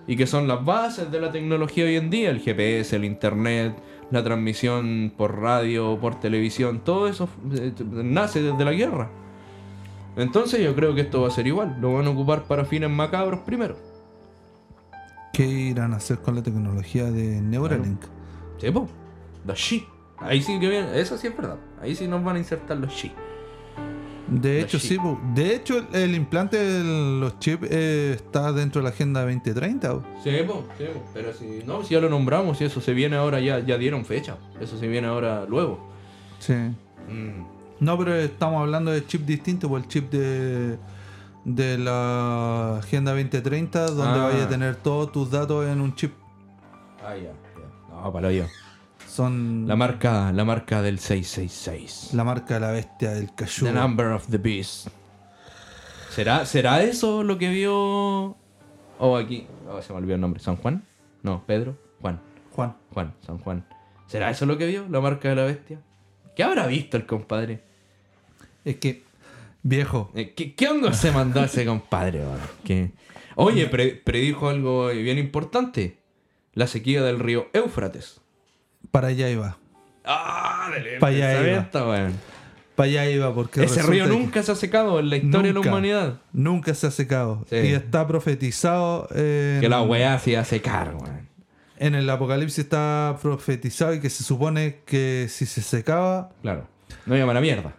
Y que son las bases de la tecnología hoy en día, el GPS, el internet, la transmisión por radio, por televisión, todo eso eh, nace desde la guerra. Entonces yo creo que esto va a ser igual, lo van a ocupar para fines macabros primero. ¿Qué irán a hacer con la tecnología de Neuralink? Sí, po, los chi. Ahí sí que viene, eso sí es verdad. Ahí sí nos van a insertar los chi. De hecho, sí. De hecho, el, el implante de los chips eh, está dentro de la Agenda 2030. po. Sí, po, sí, po, pero si no, si ya lo nombramos y eso se viene ahora, ya, ya dieron fecha. Eso se viene ahora luego. Sí. Mm. No, pero estamos hablando de chip distinto, por el chip de, de la Agenda 2030, donde Ah. vaya a tener todos tus datos en un chip. Ah, ya, ya. No, para yo. Son La marca, la marca del 666. la marca de la bestia del The cayú. number of the beast. ¿Será, ¿Será eso lo que vio? Oh, aquí. Oh, se me olvidó el nombre. ¿San Juan? No, Pedro. Juan. Juan. Juan, San Juan. ¿Será eso lo que vio? La marca de la bestia. ¿Qué habrá visto el compadre? Es que, viejo, Eh, ¿Qué, qué hongo se mandó ese compadre? Oye, pre- predijo algo bien importante. La sequía del río Éufrates. Para allá iba. Ah, del Pa' allá weón. Para allá iba, porque Ese río nunca se ha secado en la historia de la humanidad. nunca se ha secado. Sí. Y está profetizado en, Que la weá se iba a secar, weón. en el Apocalipsis está profetizado y que se supone que si se secaba, Claro. No llama la mierda.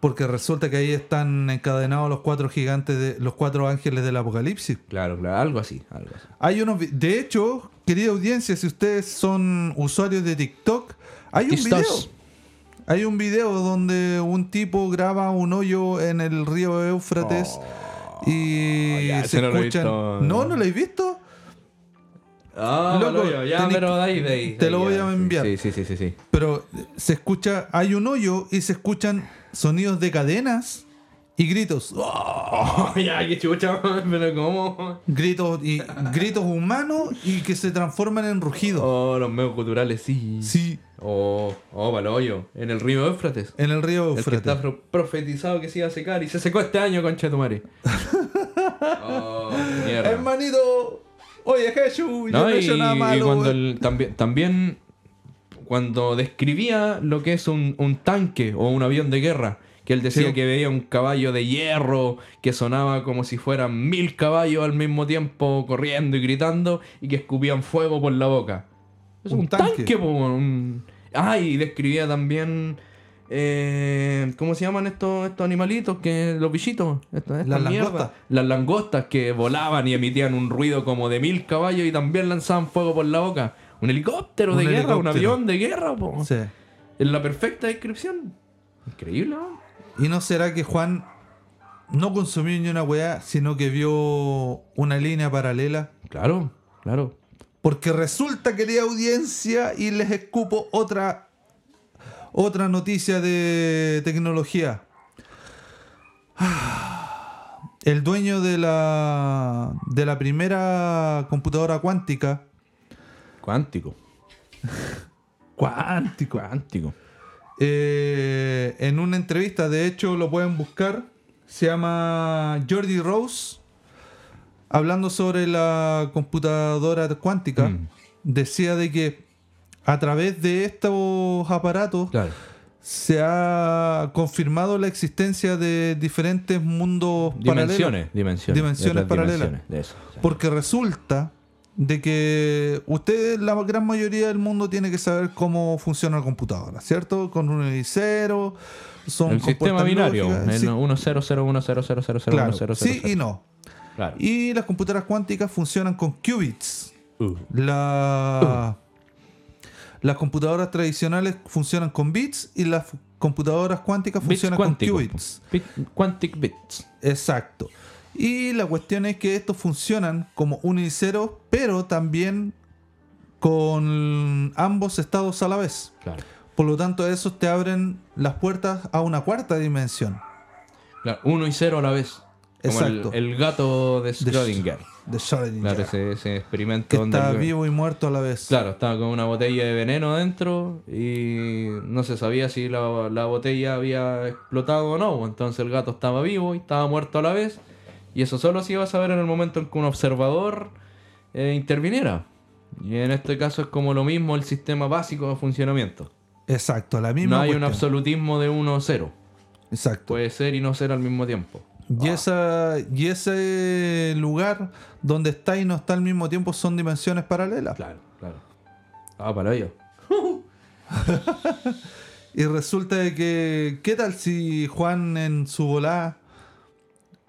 Porque resulta que ahí están encadenados los cuatro gigantes, de, los cuatro ángeles del Apocalipsis. Claro, claro. Algo así, algo así. Hay unos, de hecho, querida audiencia, si ustedes son usuarios de TikTok, hay un video. Hay un video donde un tipo graba un hoyo en el río Éufrates y Oh, ya, se no he escuchan. ¿No? ¿No lo habéis visto? Ah, Loco, ya, tenés pero ahí, ahí. te lo voy a enviar. Sí, sí, sí, sí, sí. Pero se escucha, hay un hoyo y se escuchan sonidos de cadenas y gritos. ¡Oh! Oh, ya, qué chucha, [laughs] pero ¿cómo? Gritos y gritos humanos y que se transforman en rugidos. Oh, los medios culturales, sí. Sí, Oh, oh, hoyo. En el río Éufrates. en el río El que Éufrates. está pro- profetizado que se iba a secar y se secó este año, concha de tu madre. [laughs] oh, mierda. Hermanito, oye Jesús, yo No, no he y, hecho nada y malo. cuando weón. el- también, también cuando describía lo que es un, un tanque o un avión de guerra, que él decía Sí. que veía un caballo de hierro que sonaba como si fueran mil caballos al mismo tiempo corriendo y gritando y que escupían fuego por la boca. Es un, Un tanque, tanque. un- Ah, y describía también... eh, ¿Cómo se llaman estos, estos animalitos? que Los bichitos. Estas- estas Las langostas. Las langostas que volaban y emitían un ruido como de mil caballos y también lanzaban fuego por la boca. Un helicóptero Un de guerra, un avión de guerra, po. Sí. Es la perfecta descripción. Increíble, ¿no? ¿Y no será que Juan no consumió ni una weá, sino que vio una línea paralela. Claro, claro. Porque resulta, querida audiencia, y les escupo otra, otra noticia de tecnología. [sighs] El dueño de la, de la primera computadora cuántica, Cuántico. cuántico, Cuántico. eh, en una entrevista, de hecho lo pueden buscar, se llama Jordi Rose, hablando sobre la computadora cuántica, Mm. decía de que a través de estos aparatos Claro. se ha confirmado la existencia de diferentes mundos Dimensiones, paralelos. dimensiones. Dimensiones paralelas. dimensiones, eso. Porque resulta de que ustedes, la gran mayoría del mundo, tiene que saber cómo funciona la computadora, ¿cierto? Con un y cero, son El sistema binario. lógicas, El sí, 1 0 0 1 0 0 0 0 claro, 1 0 sí y no. Claro. Y las computadoras cuánticas funcionan con qubits. Uh. La- Las computadoras tradicionales funcionan con bits y las computadoras cuánticas Bits funcionan con qubits. Bit- Quantic bits. Exacto. Y la cuestión es que estos funcionan como uno y cero, pero también con ambos estados a la vez. Claro. Por lo tanto, esos te abren las puertas a una cuarta dimensión. Claro, 1 y 0 a la vez. Como Exacto. el gato de Schrödinger. De Schrödinger. Claro, ese, ese experimento que donde está el- vivo y muerto a la vez. Claro, estaba con una botella de veneno dentro y no se sabía si la, la botella había explotado o no. Entonces el gato estaba vivo y estaba muerto a la vez. Y eso solo se iba a saber en el momento en que un observador eh, interviniera. Y en este caso es como lo mismo el sistema básico de funcionamiento. Exacto, la misma No hay un absolutismo de 1 o 0. Exacto. Puede ser y no ser al mismo tiempo. Y, esa, y ese lugar donde está y no está al mismo tiempo son dimensiones paralelas. Claro, claro. Ah, para ello. [laughs] Y resulta de que, ¿qué tal si Juan en su volada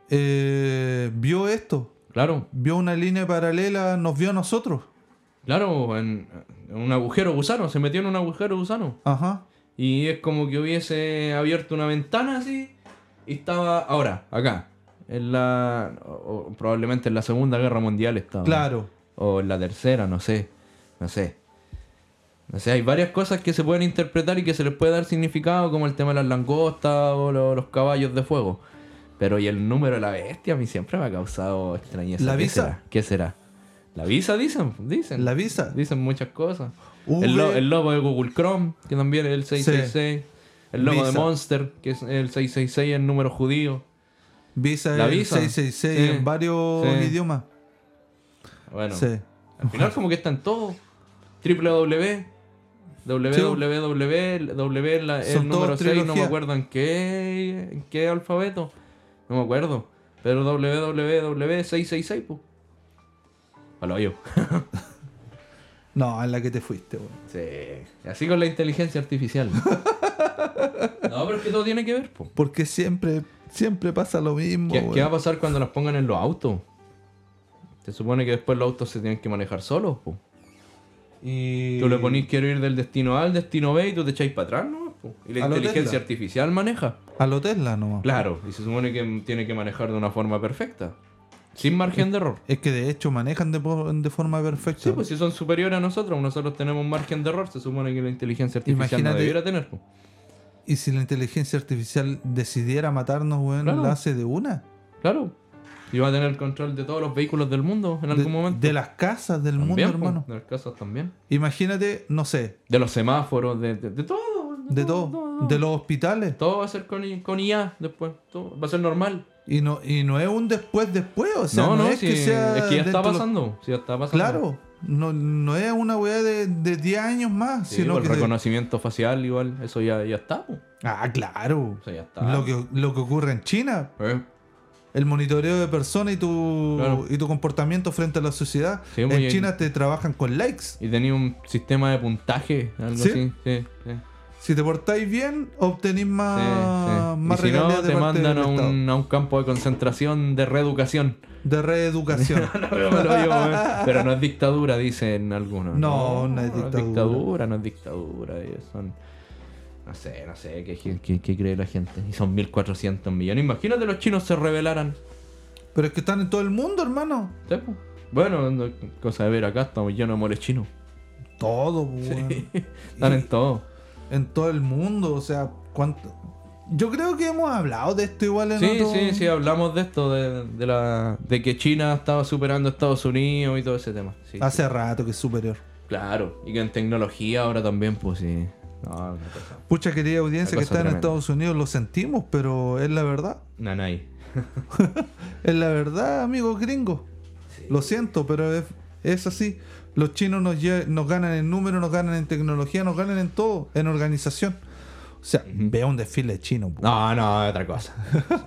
eh, vio esto? Claro, Vio una línea paralela, nos vio a nosotros. claro, en, en un agujero gusano, se metió en un agujero gusano. Ajá. Y es como que hubiese abierto una ventana así y estaba ahora, acá. En la. o- o probablemente en la Segunda Guerra Mundial estaba. Claro. O en la tercera, no sé. No sé. No sé, hay varias cosas que se pueden interpretar y que se les puede dar significado, como el tema de las langostas o lo- los caballos de fuego. Pero y el número de la bestia a mí siempre me ha causado extrañeza. ¿La ¿Qué visa? será? ¿Qué será? ¿La visa dicen? Dicen. La visa. Dicen muchas cosas. V. El, lo- el logo de Google Chrome, que también es el 666. El logo de Visa. Monster, que es el 666 en número judío. Visa La el visa. 666 Sí. en varios Sí. idiomas. Bueno, al final como que está en todo. www. www. W, Son el número todos 6, no me acuerdo en qué, en qué alfabeto. No me acuerdo. Pero www666, pues. [laughs] A lo yo. No, en la que te fuiste, weón. Sí. Así con la inteligencia artificial. [laughs] no, pero es que todo tiene que ver, pues. Porque siempre, siempre pasa lo mismo. ¿Qué, qué va a pasar cuando las pongan en los autos? Se supone que después los autos se tienen que manejar solos, po. Y... Tú le ponís quiero ir del destino A al destino B y tú te echáis para atrás, ¿no? po. Y la A inteligencia artificial maneja. A lo Tesla nomás. Claro, y se supone que tiene que manejar de una forma perfecta. Sin margen de error. Es que de hecho manejan de, forma perfecta. Sí, pues si son superiores a nosotros, nosotros tenemos margen de error, se supone que la inteligencia artificial no Imagínate- debiera tener. Y si la inteligencia artificial decidiera matarnos, weón, Claro. la hace de una. Claro. Y va a tener el control de todos los vehículos del mundo en De, algún momento. de las casas del mundo, También, hermano. De las casas también. Imagínate, no sé, De los semáforos, de, de, de todo. De todo. De los hospitales. Todo va a ser con, I- con IA después. Todo va a ser normal. Y no, y no es un después después, o sea, no, no, no, es que sea. es que ya está pasando. Ya está pasando. Claro, no, no es una weá de, de 10 años más, Sí, sino pues, que. el de- reconocimiento facial igual, eso ya, ya está. po. Ah, claro. Eso ya está. Lo que, lo que ocurre en China, Eh, el monitoreo de personas y tu, Claro. y tu comportamiento frente a la sociedad. Sí, en bien. China te trabajan con likes. Y tenía un sistema de puntaje, algo ¿Sí? así. Sí, sí. Si te portáis bien, obtenís más, Sí, sí. más y si no, de te parte mandan a un, a un campo de concentración de reeducación. De reeducación. [laughs] No, pero, digo, no es dictadura, dicen algunos. No, no es dictadura. dictadura, no es dictadura. Son, No sé, no sé, ¿qué, qué- qué cree la gente? Y son 1.400 millones. Imagínate los chinos se rebelaran. Pero es que están en todo el mundo, hermano. ¿Sí? Bueno, no- cosa de ver acá, estamos llenos de moles chinos. Todo, pues, weón. [laughs] Están en todo. En todo el mundo, o sea, ¿cuánto? Yo creo que hemos hablado de esto igual en Sí, otro- sí, sí, hablamos de esto, de, de la, de que China estaba superando a Estados Unidos y todo ese tema. Sí, Hace sí. rato que es superior. Claro, y que en tecnología ahora también, pues sí. No, una cosa. Pucha querida audiencia Una que está en. Estados Unidos, lo sentimos, pero es la verdad. Nanay. [laughs] Es la verdad, amigos gringos. Lo siento, pero es, es así. Los chinos nos, nos ganan en número, nos ganan en tecnología, nos ganan en todo, en organización. O sea, vea un desfile chino. po. No, no, es otra cosa.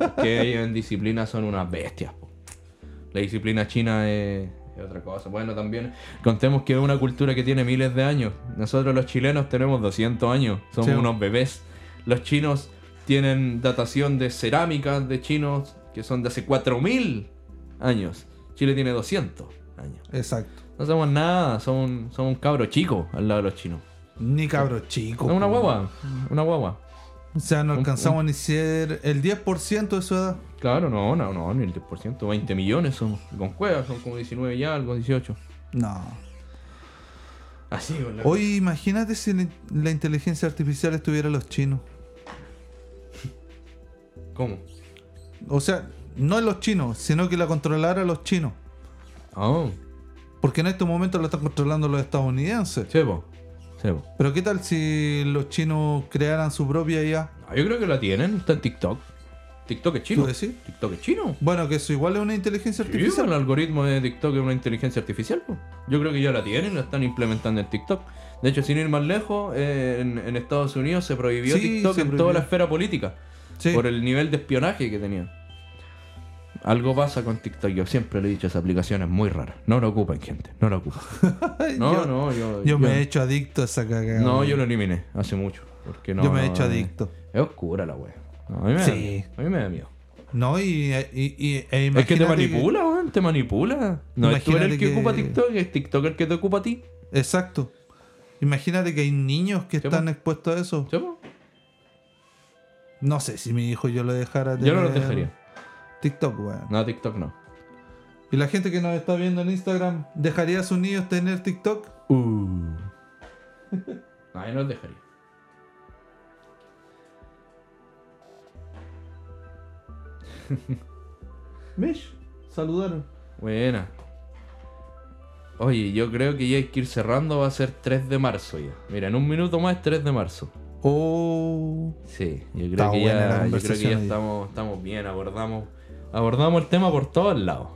Es [laughs] que ellos en disciplina son unas bestias. po. La disciplina china es, es otra cosa. Bueno, también contemos que es una cultura que tiene miles de años. Nosotros los chilenos tenemos 200 años. Somos Sí. unos bebés. Los chinos tienen datación de cerámicas de chinos que son de hace 4000 años. Chile tiene 200 años. Exacto. No somos nada, somos un, somos un cabro chico al lado de los chinos. Ni cabros chicos. Es una guagua, una guagua. O sea, no alcanzamos ni ser el 10% de su edad. Claro, no, no, no, ni el 10%, 20 millones somos. Con cuevas son como 19 ya, algo 18. No. Así, con la- Hoy imagínate si la, inteligencia artificial estuviera los chinos. ¿Cómo? O sea, no en los chinos, sino que la controlara los chinos. Oh, Porque en estos momentos la están controlando los estadounidenses. sebo. Sebo. Pero ¿qué tal si los chinos crearan su propia IA? No, yo creo que la tienen, está en TikTok. TikTok es chino. ¿Tú decís? TikTok es chino. Bueno, que eso igual es una inteligencia Sí, artificial. el algoritmo de TikTok es una inteligencia artificial. po. Yo creo que ya la tienen, la están implementando en TikTok. De hecho, sin ir más lejos, eh, en, en Estados Unidos se prohibió Sí, TikTok se en prohibió. toda la esfera política. Sí. Por el nivel de espionaje que tenía. Algo pasa con TikTok. Yo siempre le he dicho, esa aplicación es muy rara. No la ocupen, gente. No la ocupen. [laughs] No, yo, no, yo. yo me he hecho adicto a esa cagada. No, yo lo eliminé hace mucho. Porque no, Yo me he hecho eh, adicto. Es oscura la wea. No, a mí me Sí. da, a mí me da miedo. No, y, y, y- e Es que te manipula, weón. Te manipula. No es tú eres el que, que- ocupa TikTok, es TikTok el que te ocupa a ti. Exacto. Imagínate que hay niños que están po. expuestos a eso. No sé si mi hijo yo lo dejara Yo no lo dejaría. TikTok, weón. No, TikTok no. Y la gente que nos está viendo en Instagram, ¿dejaría a sus niños tener TikTok? Uh. [laughs] no, yo no lo dejaría. [laughs] Mish, saludaron. Buena. Oye, yo creo que ya hay que ir cerrando. Va a ser 3 de marzo ya. Mira, en un minuto más es 3 de marzo. Oh, Sí, yo creo que ya, yo creo que ya estamos, estamos bien. Abordamos, abordamos el tema por todos lados.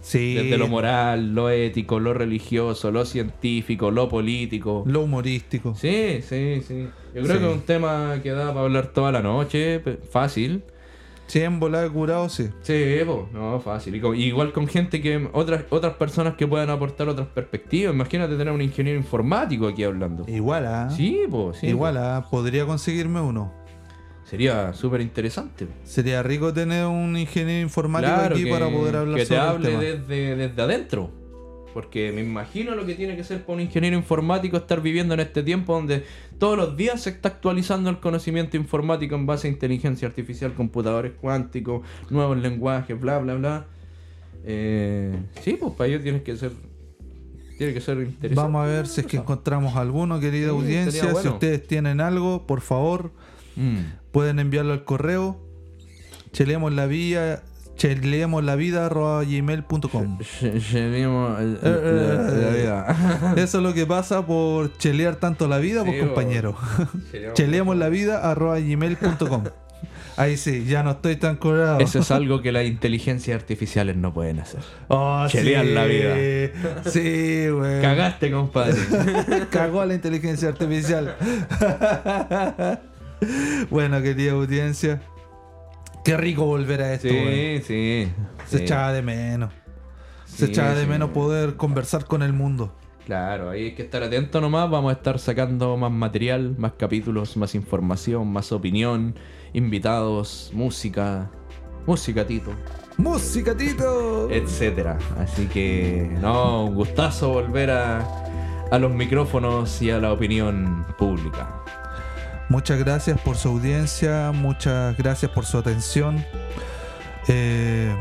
sí. Desde lo moral, lo ético, lo religioso, lo científico, lo político. Lo humorístico. Sí, sí, sí. Yo creo Sí. que es un tema que da para hablar toda la noche, fácil. Sí, en volada curado, sí. Sí, po, no, fácil. Y con- igual con gente que. Otras, otras personas que puedan aportar otras perspectivas. Imagínate tener un ingeniero informático aquí hablando. Igual, ¿ah? Sí, pues, sí. Igual, ¿ah? Podría conseguirme uno. Sería súper interesante. Sería rico tener un ingeniero informático Claro, aquí que, para poder hablar que te sobre el hable tema. desde, desde adentro. Porque me imagino lo que tiene que ser para un ingeniero informático estar viviendo en este tiempo donde todos los días se está actualizando el conocimiento informático en base a inteligencia artificial, computadores cuánticos, nuevos lenguajes, bla, bla, bla. Eh, sí, pues para ellos tienes que ser. Tiene que ser interesante. Vamos a ver si es que encontramos alguno, querida Sí, audiencia. Si ustedes tienen algo, por favor, Mm. Pueden enviarlo al correo. Cheleemos la vida, cheleemos la vida gmail.com. Eh, eh, la, la vida. Eso es lo que pasa por chelear tanto la vida, Sí, pues compañero. [laughs] Cheleemos la vida gmail.com. [laughs] Ahí sí, ya no estoy tan curado. Eso es algo que las inteligencias artificiales no pueden hacer. Oh, sí. la vida. [laughs] Sí, güey. Cagaste, compadre. Cagó a la inteligencia artificial. [laughs] bueno, querida audiencia. Qué rico volver a esto. Sí, sí. Se sí. echaba de menos. Se Sí, echaba de sí. menos poder conversar con el mundo. Claro, ahí hay que estar atento nomás. Vamos a estar sacando más material, más capítulos, más información, más opinión, invitados, música, música, Tito, ¡Música, Tito! etcétera. Así que, no, un gustazo volver a, a los micrófonos y a la opinión pública. Muchas gracias por su audiencia, muchas gracias por su atención. Eh,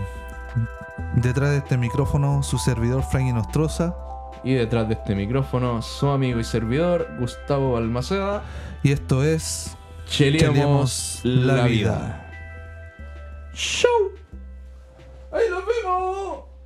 detrás de este micrófono, su servidor Frank Nostroza. Y detrás de este micrófono, su amigo y servidor Gustavo Balmaceda. Y esto es la, vida. vida. ¡Show! ¡Ahí nos vemos!